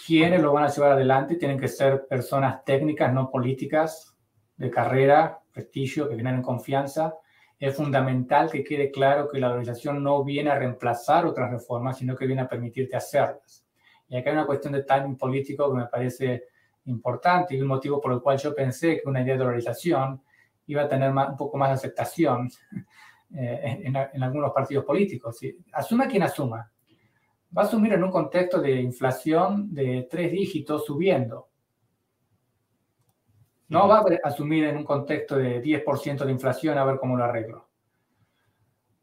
quiénes lo van a llevar adelante, tienen que ser personas técnicas, no políticas, de carrera, prestigio, que generen confianza, es fundamental que quede claro que la dolarización no viene a reemplazar otras reformas, sino que viene a permitirte hacerlas. Y acá hay una cuestión de timing político que me parece importante y un motivo por el cual yo pensé que una idea de dolarización iba a tener un poco más de aceptación eh, en, algunos partidos políticos. Asuma quien asuma. Va a asumir en un contexto de inflación de tres dígitos subiendo. No va a asumir en un contexto de 10% de inflación a ver cómo lo arreglo.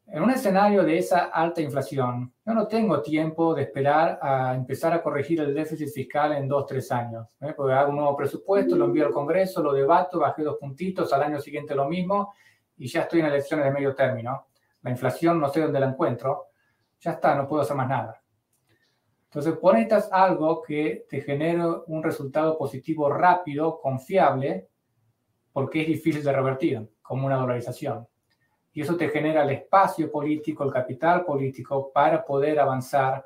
En un escenario de esa alta inflación, yo no tengo tiempo de esperar a empezar a corregir el déficit fiscal en dos, tres años. ¿eh? Porque hago un nuevo presupuesto, lo envío al Congreso, lo debato, bajé dos puntitos, al año siguiente lo mismo y ya estoy en elecciones de medio término. La inflación no sé dónde la encuentro. Ya está, no puedo hacer más nada. Entonces, necesitas algo que te genere un resultado positivo rápido, confiable, porque es difícil de revertir, como una dolarización y eso te genera el espacio político, el capital político para poder avanzar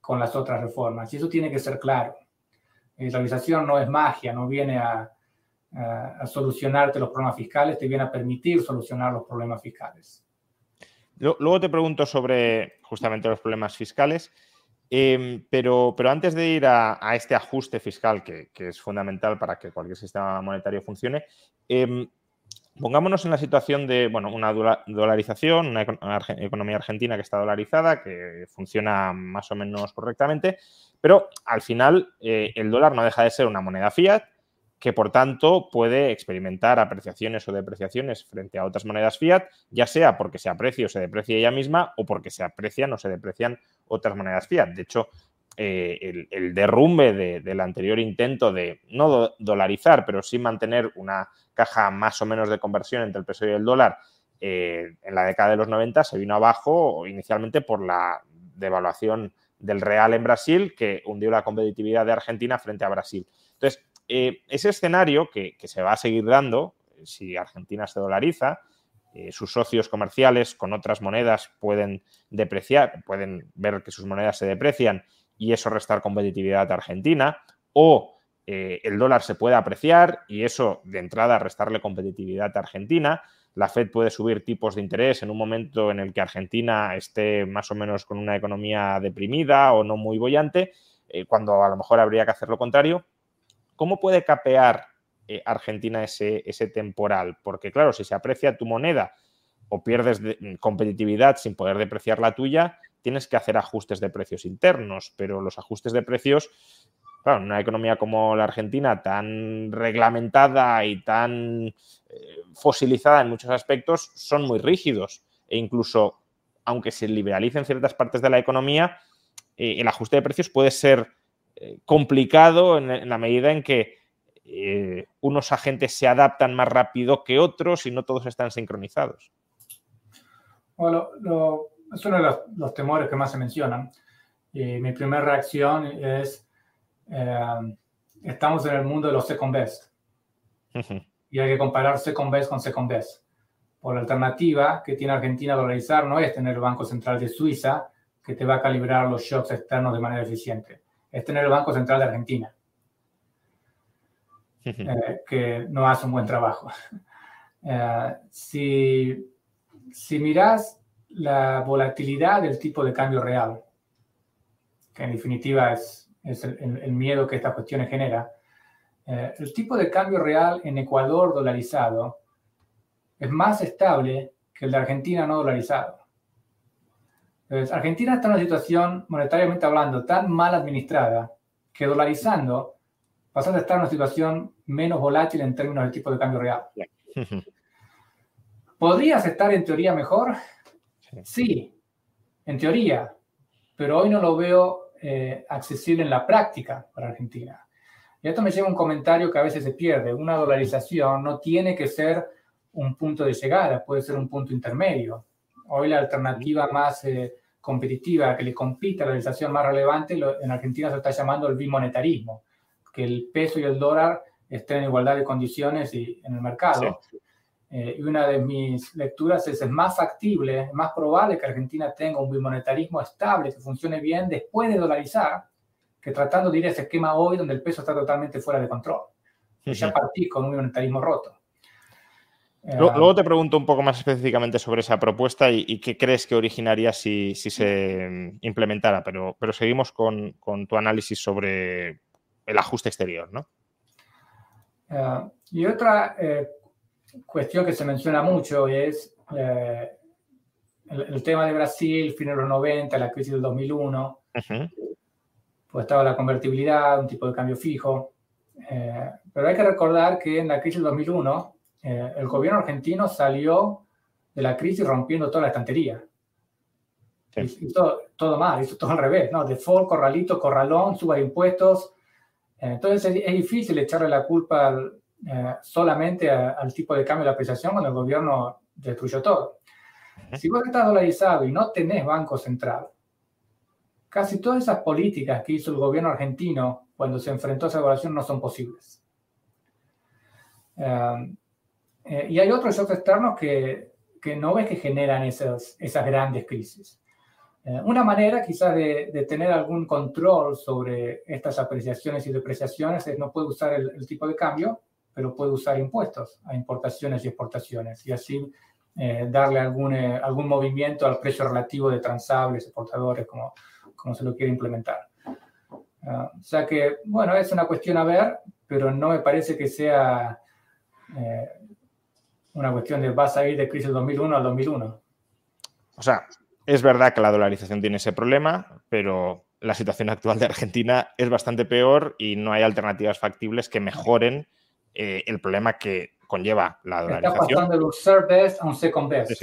con las otras reformas. Y eso tiene que ser claro. La dolarización no es magia, no viene a, a, solucionarte los problemas fiscales, te viene a permitir solucionar los problemas fiscales. Luego te pregunto sobre justamente los problemas fiscales, em, pero, pero antes de ir a, este ajuste fiscal que, que, es fundamental para que cualquier sistema monetario funcione, eh, Pongámonos en la situación de bueno, una dolarización, una economía argentina que está dolarizada, que funciona más o menos correctamente, pero al final eh, el dólar no deja de ser una moneda fiat que por tanto puede experimentar apreciaciones o depreciaciones frente a otras monedas fiat, ya sea porque se aprecia o se deprecia ella misma o porque se aprecian o se deprecian otras monedas fiat. De hecho, eh, el, derrumbe del anterior intento de no dolarizar, pero sí mantener una caja más o menos de conversión entre el peso y el dólar eh, en la década de los 90 se vino abajo inicialmente por la devaluación del real en Brasil que hundió la competitividad de Argentina frente a Brasil. Entonces, eh, ese escenario que, se va a seguir dando si Argentina se dolariza, sus socios comerciales con otras monedas pueden depreciar, pueden ver que sus monedas se deprecian y eso restar competitividad a Argentina, o eh, el dólar se puede apreciar y eso de entrada restarle competitividad a Argentina. La Fed puede subir tipos de interés en un momento en el que Argentina esté más o menos con una economía deprimida o no muy bollante, eh, cuando a lo mejor habría que hacer lo contrario. ¿Cómo puede capear eh, Argentina ese, ese temporal? Porque claro, si se aprecia tu moneda o pierdes competitividad sin poder depreciar la tuya, tienes que hacer ajustes de precios internos, pero los ajustes de precios, claro, en una economía como la Argentina, tan reglamentada y tan eh, fosilizada en muchos aspectos, son muy rígidos. E incluso, aunque se liberalicen ciertas partes de la economía, eh, el ajuste de precios puede ser eh, complicado en, la medida en que unos agentes se adaptan más rápido que otros y no todos están sincronizados. Bueno, lo, es uno de los, temores que más se mencionan. Y mi primera reacción es, eh, estamos en el mundo de los second best. Y hay que comparar second best con second best. Por la alternativa que tiene Argentina a dolarizar no es tener el Banco Central de Suiza que te va a calibrar los shocks externos de manera eficiente. Es tener el Banco Central de Argentina, eh, que no hace un buen trabajo. Eh, si, si miras la volatilidad del tipo de cambio real, que en definitiva es, el, miedo que estas cuestiones genera. Eh, el tipo de cambio real en Ecuador dolarizado es más estable que el de Argentina no dolarizado. Entonces, Argentina está en una situación, monetariamente hablando, tan mal administrada que dolarizando pasas a estar en una situación menos volátil en términos del tipo de cambio real. ¿Podrías estar en teoría mejor? Sí, en teoría, pero hoy no lo veo eh, accesible en la práctica para Argentina. Y esto me lleva a un comentario que a veces se pierde. Una dolarización no tiene que ser un punto de llegada, puede ser un punto intermedio. Hoy la alternativa más eh, competitiva que le compite a la dolarización más relevante en Argentina se está llamando el bimonetarismo, que el peso y el dólar estén en igualdad de condiciones y, en el mercado. Eh, y una de mis lecturas es, es más factible, es más probable que Argentina tenga un bimonetarismo estable, que funcione bien después de dolarizar, que tratando de ir a ese esquema hoy donde el peso está totalmente fuera de control. Y ya partí con un bimonetarismo roto. Luego te pregunto un poco más específicamente sobre esa propuesta y, qué crees que originaría si, se implementara, pero, pero seguimos con, tu análisis sobre el ajuste exterior, ¿no? y otra cuestión que se menciona mucho es el, tema de Brasil, fin de los 90, la crisis del 2001, pues estaba la convertibilidad, un tipo de cambio fijo. Eh, pero hay que recordar que en la crisis del 2001, eh, el gobierno argentino salió de la crisis rompiendo toda la estantería. Hizo todo mal, hizo todo al revés, ¿no? Default, corralito, corralón, suba de impuestos. Eh, entonces es, difícil echarle la culpa solamente al tipo de cambio de apreciación cuando el gobierno destruyó todo. Si vos estás dolarizado y no tenés banco central, casi todas esas políticas que hizo el gobierno argentino cuando se enfrentó a esa evaluación no son posibles. Eh, y hay otros shocks externos que, que, no ves que generan esas, esas grandes crisis. Eh, una manera quizás de, de, tener algún control sobre estas apreciaciones y depreciaciones es no puede usar el, el tipo de cambio, pero puede usar impuestos a importaciones y exportaciones y así eh, darle algún, eh, algún movimiento al precio relativo de transables, exportadores, como, como se lo quiere implementar. Ah, o sea que, bueno, es una cuestión a ver, pero no me parece que sea eh, una cuestión de vas a ir de crisis 2001 al 2001. O sea, es verdad que la dolarización tiene ese problema, pero la situación actual de Argentina es bastante peor y no hay alternativas factibles que mejoren el problema que conlleva la dolarización. Está pasando de un third best a un second best.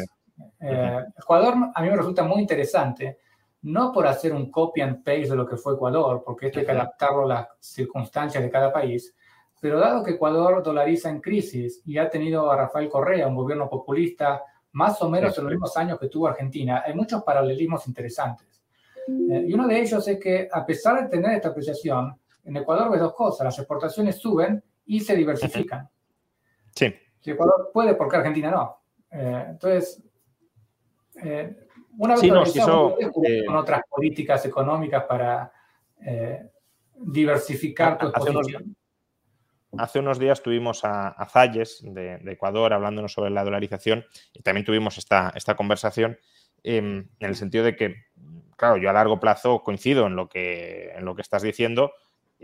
Eh, Ecuador a mí me resulta muy interesante, no por hacer un copy and paste de lo que fue Ecuador, porque esto hay que adaptarlo a las circunstancias de cada país, pero dado que Ecuador dolariza en crisis y ha tenido a Rafael Correa, un gobierno populista, más o menos en los mismos años que tuvo Argentina, hay muchos paralelismos interesantes. Eh, y uno de ellos es que a pesar de tener esta apreciación, en Ecuador ves dos cosas, las exportaciones suben y se diversifican. Sí. Si Ecuador puede, porque Argentina no? Eh, entonces, eh, una vez sí, eh, con otras políticas económicas para diversificar tu exposición. Hace unos días tuvimos a, Zayes de, Ecuador hablándonos sobre la dolarización y también tuvimos esta, esta conversación em, en el sentido de que, claro, yo a largo plazo coincido en lo que, en lo que estás diciendo,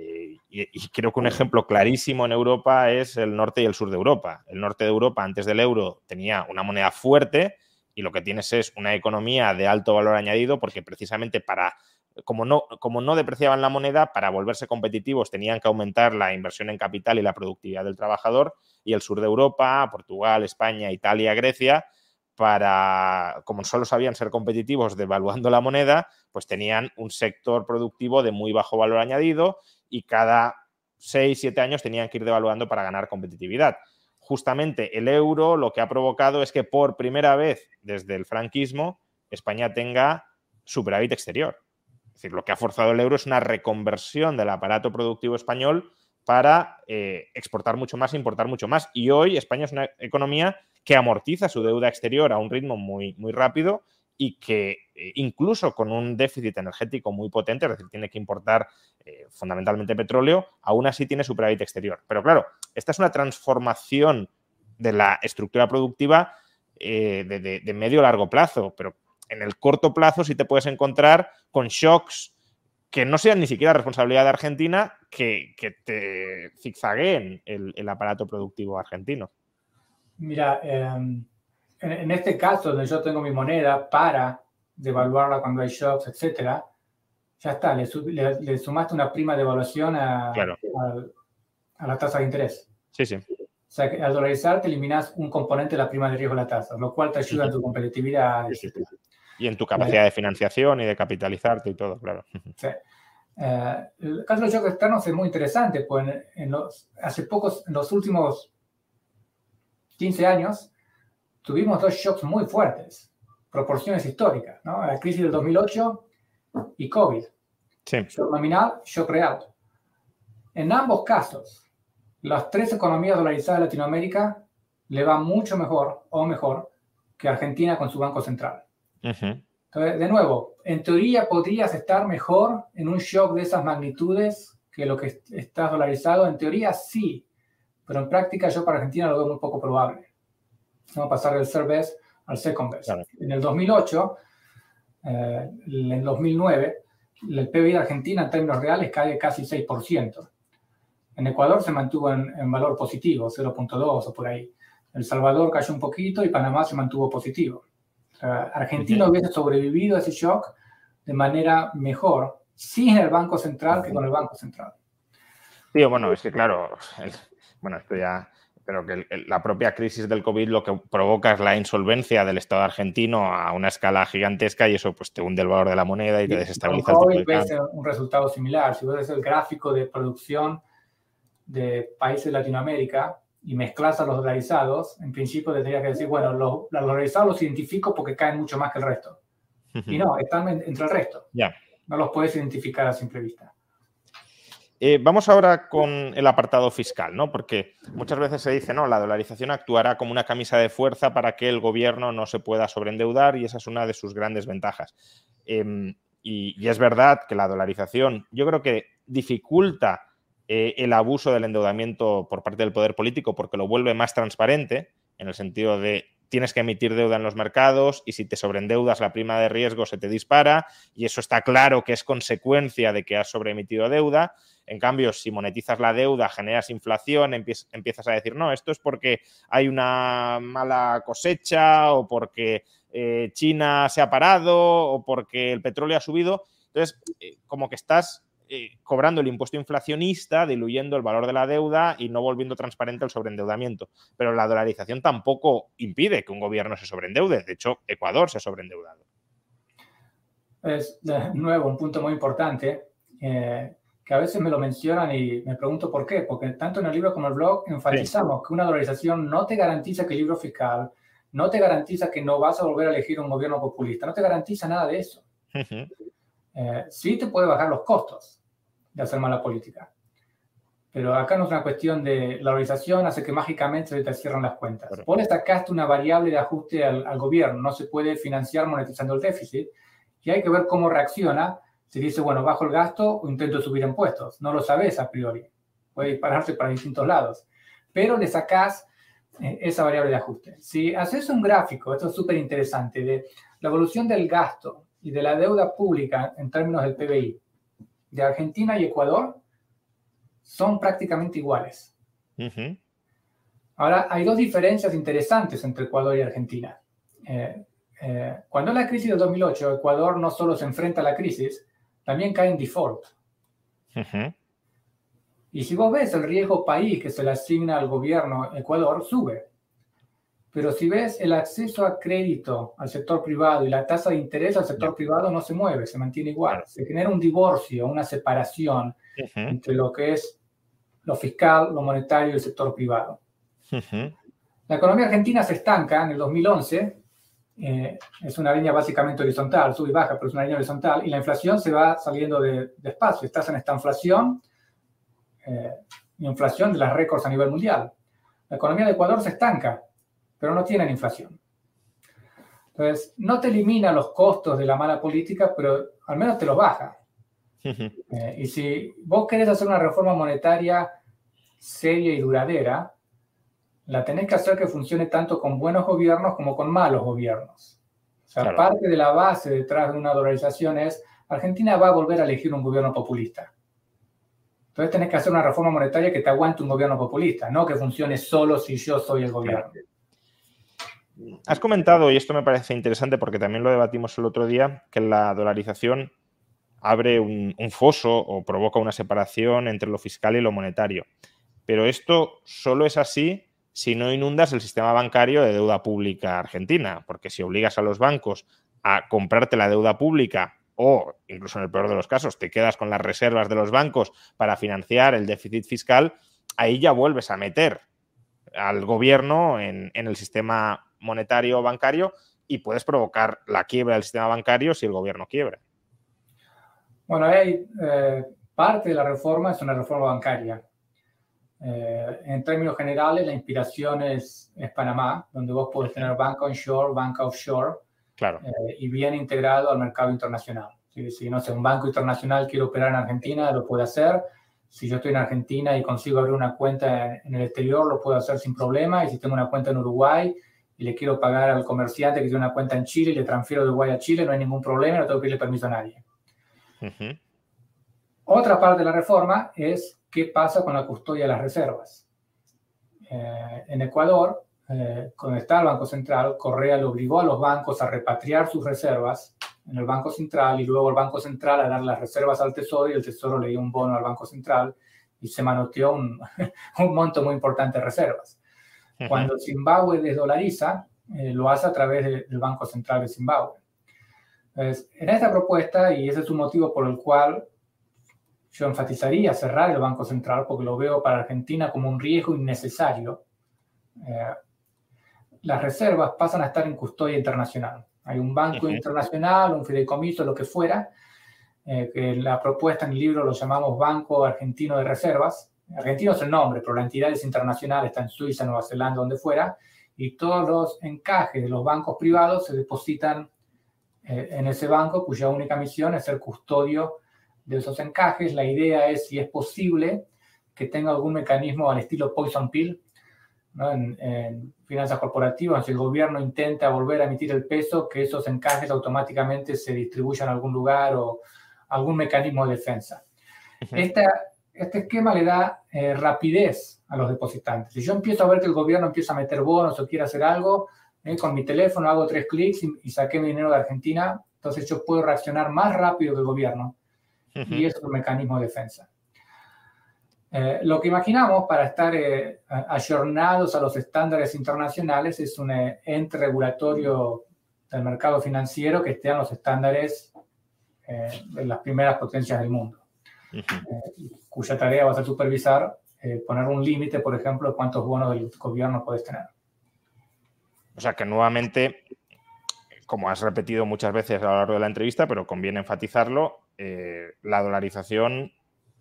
eh, y, creo que un ejemplo clarísimo en Europa es el norte y el sur de Europa. El norte de Europa antes del euro tenía una moneda fuerte y lo que tienes es una economía de alto valor añadido porque precisamente para, como no, como no depreciaban la moneda, para volverse competitivos tenían que aumentar la inversión en capital y la productividad del trabajador y el sur de Europa, Portugal, España, Italia, Grecia, para, como solo sabían ser competitivos devaluando la moneda, pues tenían un sector productivo de muy bajo valor añadido y cada 6, 7 años tenían que ir devaluando para ganar competitividad. Justamente el euro lo que ha provocado es que por primera vez desde el franquismo España tenga superávit exterior. Es decir, lo que ha forzado el euro es una reconversión del aparato productivo español para eh, exportar mucho más importar mucho más. Y hoy España es una economía que amortiza su deuda exterior a un ritmo muy, muy rápido y que eh, incluso con un déficit energético muy potente, es decir, tiene que importar eh, fundamentalmente petróleo, aún así tiene superávit exterior. Pero claro, esta es una transformación de la estructura productiva eh, de, de medio largo plazo, pero en el corto plazo sí te puedes encontrar con shocks que no sean ni siquiera responsabilidad de Argentina, que, te zigzagueen el, aparato productivo argentino. Mira, em, en, este caso, donde yo tengo mi moneda para devaluarla cuando hay shocks, etcétera, ya está, le, sumaste una prima de evaluación a, a, la tasa de interés. Sí, sí. O sea, que al dolarizar te eliminas un componente de la prima de riesgo de la tasa, lo cual te ayuda en tu competitividad. y en tu capacidad de financiación y de capitalizarte y todo, claro. Sí. Eh, el caso de los shocks externos es muy interesante, pues en, los, hace pocos, en los últimos 15 años, tuvimos dos shocks muy fuertes, proporciones históricas, ¿no? La crisis del 2008 y COVID. Sí. Shock nominal, shock real. En ambos casos, las tres economías dolarizadas de Latinoamérica le van mucho mejor o mejor que Argentina con su Banco Central. Entonces, de nuevo, en teoría podrías estar mejor en un shock de esas magnitudes que lo que estás dolarizado. En teoría sí, pero en práctica yo para Argentina lo veo muy poco probable. A pasar del third best al second best. En el 2008, eh, en 2009, el PBI de Argentina en términos reales cae casi 6%. En Ecuador se mantuvo en, valor positivo, 0.2 o por ahí. El Salvador cayó un poquito y Panamá se mantuvo positivo. Argentina hubiese sobrevivido a ese shock de manera mejor sin el Banco Central que con el Banco Central. Sí, bueno, es que claro, bueno, esto ya, pero que la propia crisis del COVID lo que provoca es la insolvencia del Estado argentino a una escala gigantesca y eso pues te hunde el valor de la moneda y te desestabiliza. Con ves un resultado similar. Si ves el gráfico de producción de países de Latinoamérica y mezclas a los dolarizados, en principio tendría que decir, bueno, los, los dolarizados los identifico porque caen mucho más que el resto. Y no, están entre el resto. Ya. No los puedes identificar a simple vista. Eh, vamos ahora con el apartado fiscal, ¿no? Porque muchas veces se dice, no, la dolarización actuará como una camisa de fuerza para que el gobierno no se pueda sobreendeudar y esa es una de sus grandes ventajas. Em, y, es verdad que la dolarización, yo creo que dificulta eh, el abuso del endeudamiento por parte del poder político porque lo vuelve más transparente, en el sentido de tienes que emitir deuda en los mercados y si te sobreendeudas la prima de riesgo se te dispara y eso está claro que es consecuencia de que has sobreemitido deuda. En cambio, si monetizas la deuda, generas inflación, empiezas a decir, no, esto es porque hay una mala cosecha o porque eh, China se ha parado o porque el petróleo ha subido. Entonces, eh, como que estás eh, cobrando el impuesto inflacionista, diluyendo el valor de la deuda y no volviendo transparente el sobreendeudamiento. Pero la dolarización tampoco impide que un gobierno se sobreendeude. De hecho, Ecuador se ha sobreendeudado. Es de nuevo un punto muy importante eh, que a veces me lo mencionan y me pregunto por qué. Porque tanto en el libro como en el blog enfatizamos que una dolarización no te garantiza que el libro fiscal no te garantiza que no vas a volver a elegir un gobierno populista, no te garantiza nada de eso. Eh, sí te puede bajar los costos, de hacer mala política. Pero acá no es una cuestión de la organización, hace que mágicamente se te cierran las cuentas. Por Pones acá una variable de ajuste al, gobierno, no se puede financiar monetizando el déficit y hay que ver cómo reacciona. Si dice, bueno, bajo el gasto o intento subir impuestos. No lo sabes a priori. Puede dispararse para distintos lados. Pero le sacás eh, esa variable de ajuste. Si haces un gráfico, esto es súper interesante, de la evolución del gasto y de la deuda pública en términos del PBI, de Argentina y Ecuador son prácticamente iguales. Ahora, hay dos diferencias interesantes entre Ecuador y Argentina. Eh, eh, cuando la crisis de 2008, Ecuador no solo se enfrenta a la crisis, también cae en default. Y si vos ves el riesgo país que se le asigna al gobierno Ecuador, sube. Pero si ves el acceso a crédito al sector privado y la tasa de interés al sector privado no se mueve, se mantiene igual. Se genera un divorcio, una separación entre lo que es lo fiscal, lo monetario y el sector privado. La economía argentina se estanca en el 2011. Eh, es una línea básicamente horizontal, sube y baja, pero es una línea horizontal. Y la inflación se va saliendo de, espacio. Estás en esta inflación, eh, inflación de las récords a nivel mundial. La economía de Ecuador se estanca pero no tienen inflación. Entonces, no te elimina los costos de la mala política, pero al menos te los baja. Eh, y si vos querés hacer una reforma monetaria seria y duradera, la tenés que hacer que funcione tanto con buenos gobiernos como con malos gobiernos. O sea, parte de la base detrás de una dolarización es, Argentina va a volver a elegir un gobierno populista. Entonces tenés que hacer una reforma monetaria que te aguante un gobierno populista, no que funcione solo si yo soy el gobierno. Has comentado, y esto me parece interesante porque también lo debatimos el otro día, que la dolarización abre un, foso o provoca una separación entre lo fiscal y lo monetario. Pero esto solo es así si no inundas el sistema bancario de deuda pública argentina, porque si obligas a los bancos a comprarte la deuda pública o, incluso en el peor de los casos, te quedas con las reservas de los bancos para financiar el déficit fiscal, ahí ya vuelves a meter al gobierno en, en el sistema monetario bancario y puedes provocar la quiebra del sistema bancario si el gobierno quiebra. Bueno, hay eh, parte de la reforma es una reforma bancaria. Eh, en términos generales, la inspiración es, es, Panamá, donde vos podés tener banca onshore, banca offshore, claro. Eh, y bien integrado al mercado internacional. Si, si, no sé, un banco internacional quiere operar en Argentina, lo puede hacer. Si yo estoy en Argentina y consigo abrir una cuenta en, en el exterior, lo puedo hacer sin problema. Y si tengo una cuenta en Uruguay y le quiero pagar al comerciante que tiene una cuenta en Chile y le transfiero de Uruguay a Chile, no hay ningún problema, no tengo que pedirle permiso a nadie. Otra parte de la reforma es qué pasa con la custodia de las reservas. Eh, en Ecuador, eh, cuando está el Banco Central, Correa le obligó a los bancos a repatriar sus reservas en el Banco Central y luego el Banco Central a dar las reservas al Tesoro y el Tesoro le dio un bono al Banco Central y se manoteó un, un monto muy importante de reservas. Cuando Zimbabue desdolariza, eh, lo hace a través del Banco Central de Zimbabue. Entonces, en esta propuesta, y ese es un motivo por el cual yo enfatizaría cerrar el Banco Central porque lo veo para Argentina como un riesgo innecesario. Eh, las reservas pasan a estar en custodia internacional. Hay un banco internacional, un fideicomiso, lo que fuera, eh, que la propuesta en el libro lo llamamos Banco Argentino de Reservas. Argentino es el nombre, pero la entidad es internacional, está en Suiza, Nueva Zelanda, donde fuera, y todos los encajes de los bancos privados se depositan eh, en ese banco cuya única misión es ser custodio de esos encajes. La idea es si es posible que tenga algún mecanismo al estilo poison pill, en, finanzas corporativas, si el gobierno intenta volver a emitir el peso, que esos encajes automáticamente se distribuyan a algún lugar o algún mecanismo de defensa. Este esquema le da eh, rapidez a los depositantes. Si yo empiezo a ver que el gobierno empieza a meter bonos o quiere hacer algo, eh, con mi teléfono hago tres clics y, y, saqué mi dinero de Argentina, entonces yo puedo reaccionar más rápido que el gobierno y es un mecanismo de defensa. Eh, lo que imaginamos para estar eh, ayornados a los estándares internacionales es un eh, ente regulatorio del mercado financiero que esté a los estándares de las primeras potencias del mundo, cuya tarea va a supervisar, poner un límite, por ejemplo, de cuántos bonos del gobierno puedes tener. O sea que nuevamente, como has repetido muchas veces a lo largo de la entrevista, pero conviene enfatizarlo, eh, la dolarización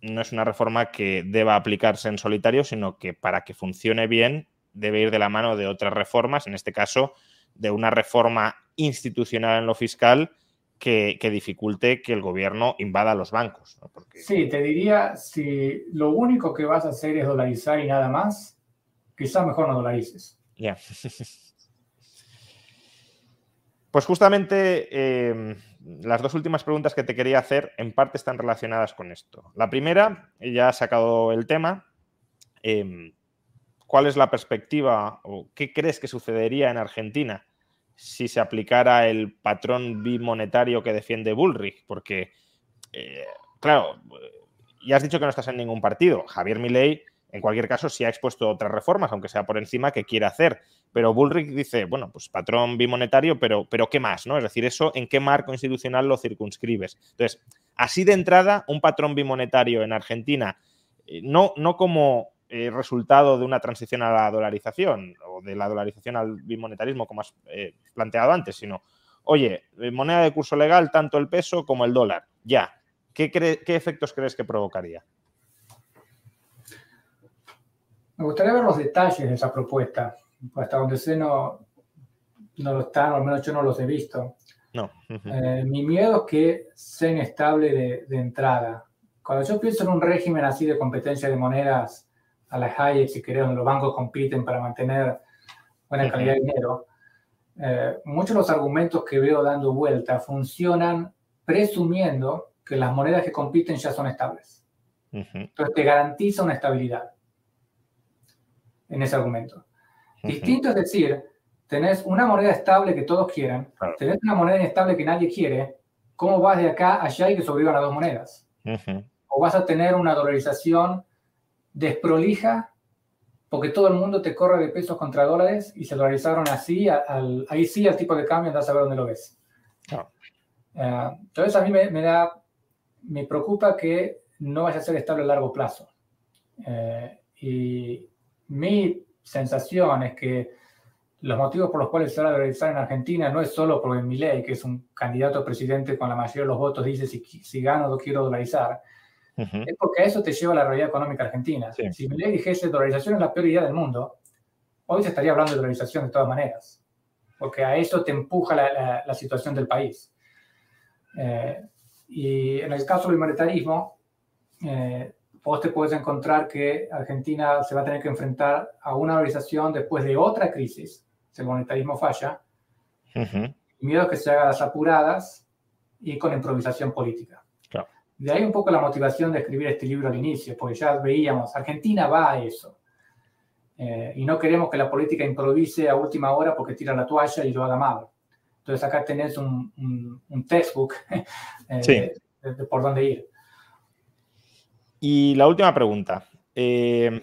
no es una reforma que deba aplicarse en solitario, sino que para que funcione bien debe ir de la mano de otras reformas, en este caso de una reforma institucional en lo fiscal que, dificulte que el gobierno invada los bancos. Sí, te diría, si lo único que vas a hacer es dolarizar y nada más, quizás mejor no dolarices. Ya. pues justamente... Eh, las dos últimas preguntas que te quería hacer en parte están relacionadas con esto. La primera, ya ha sacado el tema. Em, ¿Cuál es la perspectiva o qué crees que sucedería en Argentina si se aplicara el patrón bimonetario que defiende Bullrich? Porque, eh, claro, ya has dicho que no estás en ningún partido. Javier Milei, en cualquier caso, sí ha expuesto otras reformas, aunque sea por encima, que quiere hacer. Pero Bullrich dice, bueno, pues patrón bimonetario, pero, pero ¿qué más? ¿no? Es decir, eso en qué marco institucional lo circunscribes. Entonces, así de entrada, un patrón bimonetario en Argentina, eh, no, no como eh, resultado de una transición a la dolarización o de la dolarización al bimonetarismo, como has eh, planteado antes, sino, oye, moneda de curso legal, tanto el peso como el dólar, ya. ¿Qué, qué efectos crees que provocaría? Me gustaría ver los detalles de esa propuesta hasta donde sé no, no lo están, o al menos yo no los he visto. No. Eh, mi miedo es que sea inestable de, de, entrada. Cuando yo pienso en un régimen así de competencia de monedas a la Hayek, si querés, los bancos compiten para mantener buena calidad de dinero, eh, muchos de los argumentos que veo dando vuelta funcionan presumiendo que las monedas que compiten ya son estables. Entonces te garantiza una estabilidad en ese argumento. Distinto es decir, tenés una moneda estable que todos quieran, tenés una moneda inestable que nadie quiere, ¿cómo vas de acá a allá y que sobrevivan las dos monedas? O vas a tener una dolarización desprolija porque todo el mundo te corre de pesos contra dólares y se dolarizaron así, al, ahí sí el tipo de cambio, andas a ver dónde lo ves. Eh, entonces a mí me, da, me preocupa que no vaya a ser estable a largo plazo. Eh, y mi sensación es que los motivos por los cuales se va a realizar en Argentina no es solo porque Milei, que es un candidato a presidente con la mayoría de los votos, dice si, si gano no quiero dolarizar, es porque a eso te lleva la realidad económica argentina. Si Milei dijese dolarización es la peor idea del mundo, hoy se estaría hablando de dolarización de todas maneras, porque a eso te empuja la, la, situación del país. Eh, y en el caso del monetarismo, eh, vos te puedes encontrar que Argentina se va a tener que enfrentar a una valorización después de otra crisis, si el monetarismo falla. Miedo a que se haga las apuradas y con improvisación política. De ahí un poco la motivación de escribir este libro al inicio, porque ya veíamos, Argentina va a eso. Eh, y no queremos que la política improvise a última hora porque tira la toalla y lo haga mal. Entonces acá tenés un, un, textbook eh, de, por dónde ir. Y la última pregunta, eh,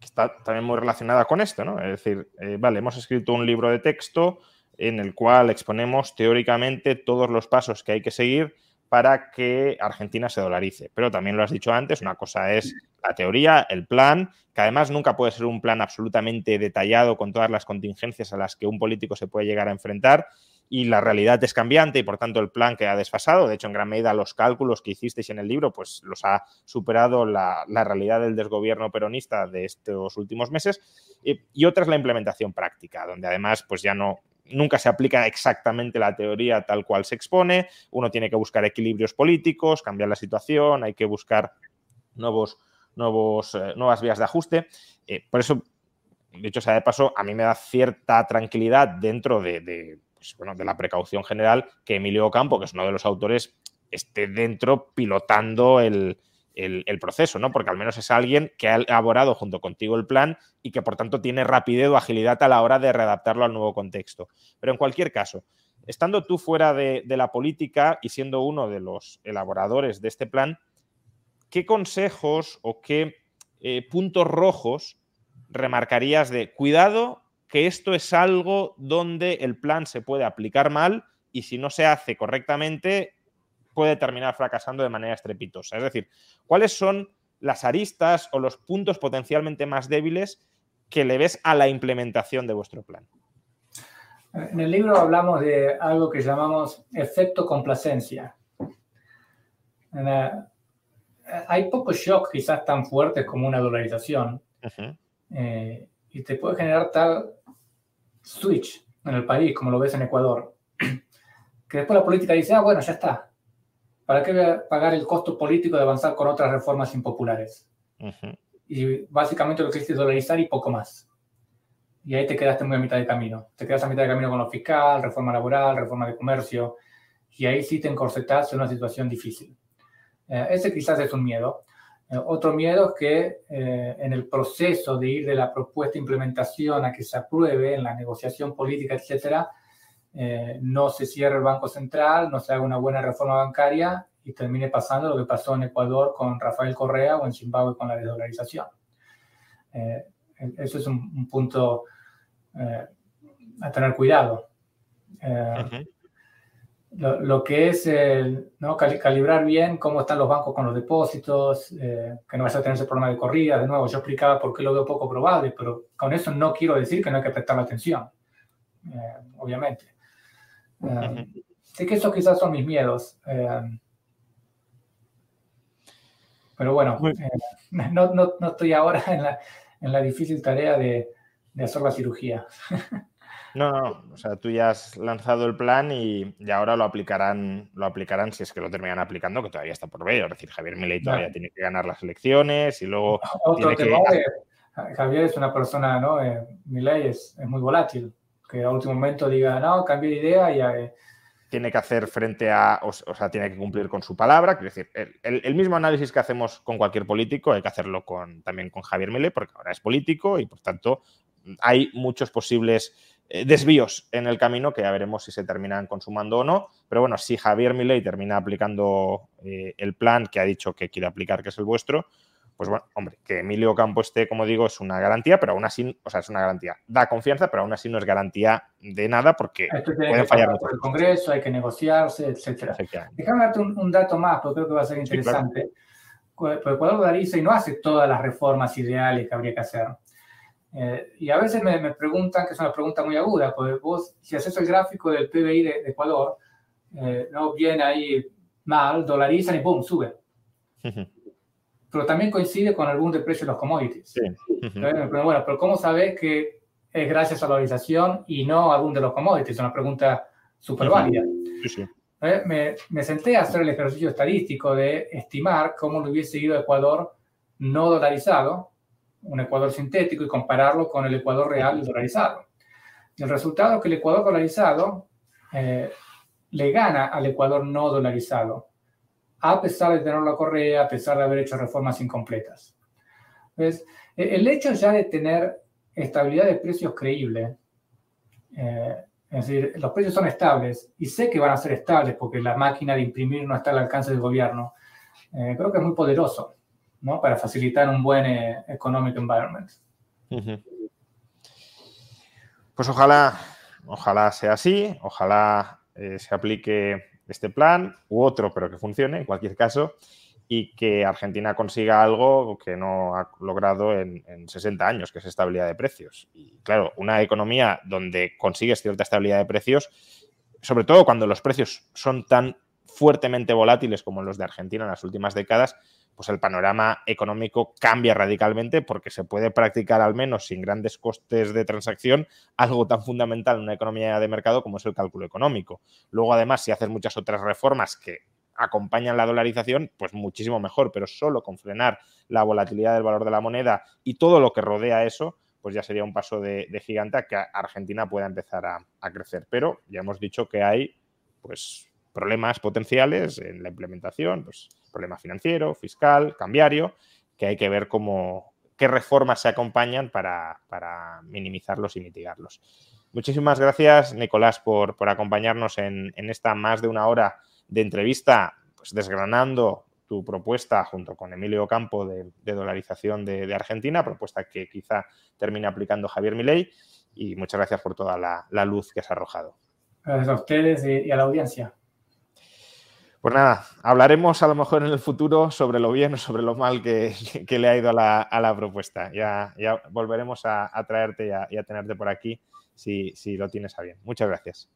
que está también muy relacionada con esto, ¿no? Es decir, vale, hemos escrito un libro de texto en el cual exponemos teóricamente todos los pasos que hay que seguir para que Argentina se dolarice. Pero también lo has dicho antes, una cosa es la teoría, el plan, que además nunca puede ser un plan absolutamente detallado con todas las contingencias a las que un político se puede llegar a enfrentar y la realidad es cambiante y por tanto el plan que ha desfasado, de hecho en gran medida los cálculos que hicisteis en el libro pues los ha superado la, realidad del desgobierno peronista de estos últimos meses y, y otra es la implementación práctica, donde además pues ya no nunca se aplica exactamente la teoría tal cual se expone, uno tiene que buscar equilibrios políticos, cambiar la situación, hay que buscar nuevos, nuevos, eh, nuevas vías de ajuste. Eh, por eso, dicho sea de paso, a mí me da cierta tranquilidad dentro de, pues, de la precaución general que Emilio Campo, que es uno de los autores, esté dentro pilotando el, el, proceso, ¿no? Porque al menos es alguien que ha elaborado junto contigo el plan y que por tanto tiene rapidez o agilidad a la hora de readaptarlo al nuevo contexto. Pero en cualquier caso, estando tú fuera de, la política y siendo uno de los elaboradores de este plan, ¿qué consejos o qué eh, puntos rojos remarcarías de cuidado que esto es algo donde el plan se puede aplicar mal y si no se hace correctamente puede terminar fracasando de manera estrepitosa. Es decir, ¿cuáles son las aristas o los puntos potencialmente más débiles que le ves a la implementación de vuestro plan? En el libro hablamos de algo que llamamos efecto complacencia. hay pocos shocks quizás tan fuertes como una dolarización eh, y te puede generar tal switch en el país como lo ves en Ecuador, que después la política dice, ah, bueno, ya está, ¿para qué pagar el costo político de avanzar con otras reformas impopulares? Y básicamente lo que es dolarizar y poco más. Y ahí te quedaste muy a mitad de camino. Te quedas a mitad de camino con lo fiscal, reforma laboral, reforma de comercio, y ahí sí te encorsetas en una situación difícil. Eh, ese quizás es un miedo. Eh, otro miedo es que eh, en el proceso de ir de la propuesta de implementación a que se apruebe en la negociación política, etcétera, eh, no se cierre el Banco Central, no se haga una buena reforma bancaria y termine pasando lo que pasó en Ecuador con Rafael Correa o en Zimbabue con la desdolarización. Eh, eso es un, punto eh, a tener cuidado. lo, que es ¿no? calibrar bien cómo están los bancos con los depósitos, que no vas a tener ese problema de corrida. De nuevo, yo explicaba por qué lo veo poco probable, pero con eso no quiero decir que no hay que prestar atención, obviamente. Eh, sé que esos quizás son mis miedos. Eh, pero bueno, eh, no, no, no, estoy ahora en la, en la difícil tarea de, de, hacer la cirugía. No, no, o sea, tú ya has lanzado el plan y, y, ahora lo aplicarán, lo aplicarán si es que lo terminan aplicando, que todavía está por ver. Es decir, Javier Milei todavía tiene que ganar las elecciones y luego. Otro que... Javier es una persona, ¿no? Milei es, es muy volátil que a último momento diga, no, cambie de idea y... Eh, tiene que hacer frente a, o, sea, tiene que cumplir con su palabra. Quiero decir, el, mismo análisis que hacemos con cualquier político hay que hacerlo con, también con Javier Milei, porque ahora es político y por tanto hay muchos posibles eh, desvíos en el camino que ya veremos si se terminan consumando o no. Pero bueno, si Javier Milei termina aplicando eh, el plan que ha dicho que quiere aplicar, que es el vuestro, pues bueno, hombre, que Emilio Campo esté, como digo, es una garantía, pero aún así, o sea, es una garantía. Da confianza, pero aún así no es garantía de nada porque pueden fallar. Por el Congreso, hay que negociarse, etcétera. Déjame darte un, dato más, porque creo que va a ser interesante. Porque Ecuador y no hace todas las reformas ideales que habría que hacer. Eh, y a veces me, preguntan, que es una pregunta muy aguda, porque vos, si haces el gráfico del PBI de, Ecuador, eh, no viene ahí mal, dolarizan y ¡pum! sube pero también coincide con algún deprecio de los commodities. Sí. Pero bueno, pero ¿cómo sabes que es gracias a la valorización y no a algún de los commodities? Es una pregunta súper válida. Sí, ¿Eh? me, me, senté a hacer el ejercicio estadístico de estimar cómo lo hubiese ido Ecuador no dolarizado, un Ecuador sintético, y compararlo con el Ecuador real dolarizado. el resultado es que el Ecuador dolarizado eh, le gana al Ecuador no dolarizado, a pesar de tener la correa, a pesar de haber hecho reformas incompletas. Entonces, el hecho ya de tener estabilidad de precios creíble, eh, es decir, los precios son estables y sé que van a ser estables porque la máquina de imprimir no está al alcance del gobierno, eh, creo que es muy poderoso ¿no? para facilitar un buen eh, economic environment. Pues ojalá, ojalá sea así, ojalá eh, se aplique este plan u otro, pero que funcione en cualquier caso y que Argentina consiga algo que no ha logrado en, 60 años, que es estabilidad de precios. Y claro, una economía donde consigues cierta estabilidad de precios, sobre todo cuando los precios son tan fuertemente volátiles como los de Argentina en las últimas décadas, pues el panorama económico cambia radicalmente porque se puede practicar al menos sin grandes costes de transacción algo tan fundamental en una economía de mercado como es el cálculo económico. Luego, además, si haces muchas otras reformas que acompañan la dolarización, pues muchísimo mejor, pero solo con frenar la volatilidad del valor de la moneda y todo lo que rodea eso, pues ya sería un paso de, gigante a que Argentina pueda empezar a, crecer. Pero ya hemos dicho que hay pues problemas potenciales en la implementación, pues problema financiero, fiscal, cambiario, que hay que ver cómo, qué reformas se acompañan para, minimizarlos y mitigarlos. Muchísimas gracias, Nicolás, por, por acompañarnos en, esta más de una hora de entrevista, pues desgranando tu propuesta junto con Emilio Campo de, dolarización de, Argentina, propuesta que quizá termine aplicando Javier Milei. Y muchas gracias por toda la, luz que has arrojado. Gracias a ustedes y a la audiencia. Pues nada, hablaremos a lo mejor en el futuro sobre lo bien o sobre lo mal que, le ha ido a la, propuesta. Ya, volveremos a, traerte y a, tenerte por aquí si, lo tienes a bien. Muchas gracias.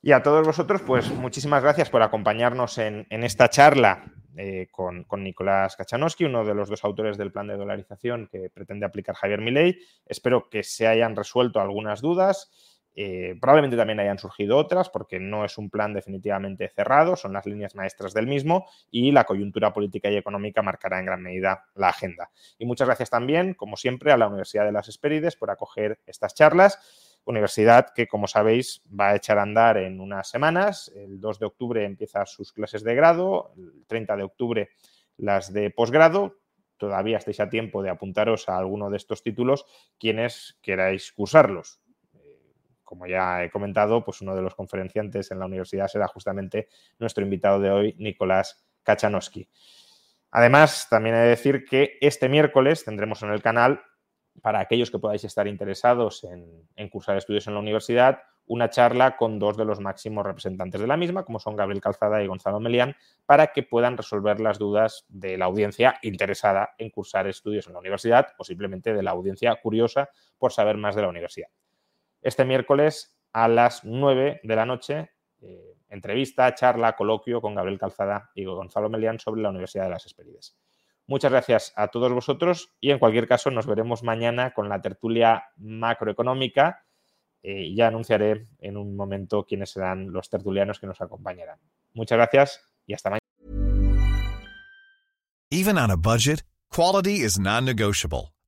Y a todos vosotros, pues muchísimas gracias por acompañarnos en, esta charla eh, con, con, Nicolás Kachanowski, uno de los dos autores del plan de dolarización que pretende aplicar Javier Milei. Espero que se hayan resuelto algunas dudas eh, probablemente también hayan surgido otras porque no es un plan definitivamente cerrado, son las líneas maestras del mismo y la coyuntura política y económica marcará en gran medida la agenda. Y muchas gracias también, como siempre, a la Universidad de las Espérides por acoger estas charlas. Universidad que, como sabéis, va a echar a andar en unas semanas. El 2 de octubre empieza sus clases de grado, el 30 de octubre las de posgrado. Todavía estáis a tiempo de apuntaros a alguno de estos títulos quienes queráis cursarlos como ya he comentado, pues uno de los conferenciantes en la universidad será justamente nuestro invitado de hoy, Nicolás Kachanowski. Además, también he de decir que este miércoles tendremos en el canal, para aquellos que podáis estar interesados en, cursar estudios en la universidad, una charla con dos de los máximos representantes de la misma, como son Gabriel Calzada y Gonzalo Melián, para que puedan resolver las dudas de la audiencia interesada en cursar estudios en la universidad o simplemente de la audiencia curiosa por saber más de la universidad este miércoles a las 9 de la noche, eh, entrevista, charla, coloquio con Gabriel Calzada y Gonzalo Melián sobre la Universidad de las Esperides. Muchas gracias a todos vosotros y en cualquier caso nos veremos mañana con la tertulia macroeconómica. Eh, ya anunciaré en un momento quiénes serán los tertulianos que nos acompañarán. Muchas gracias y hasta mañana.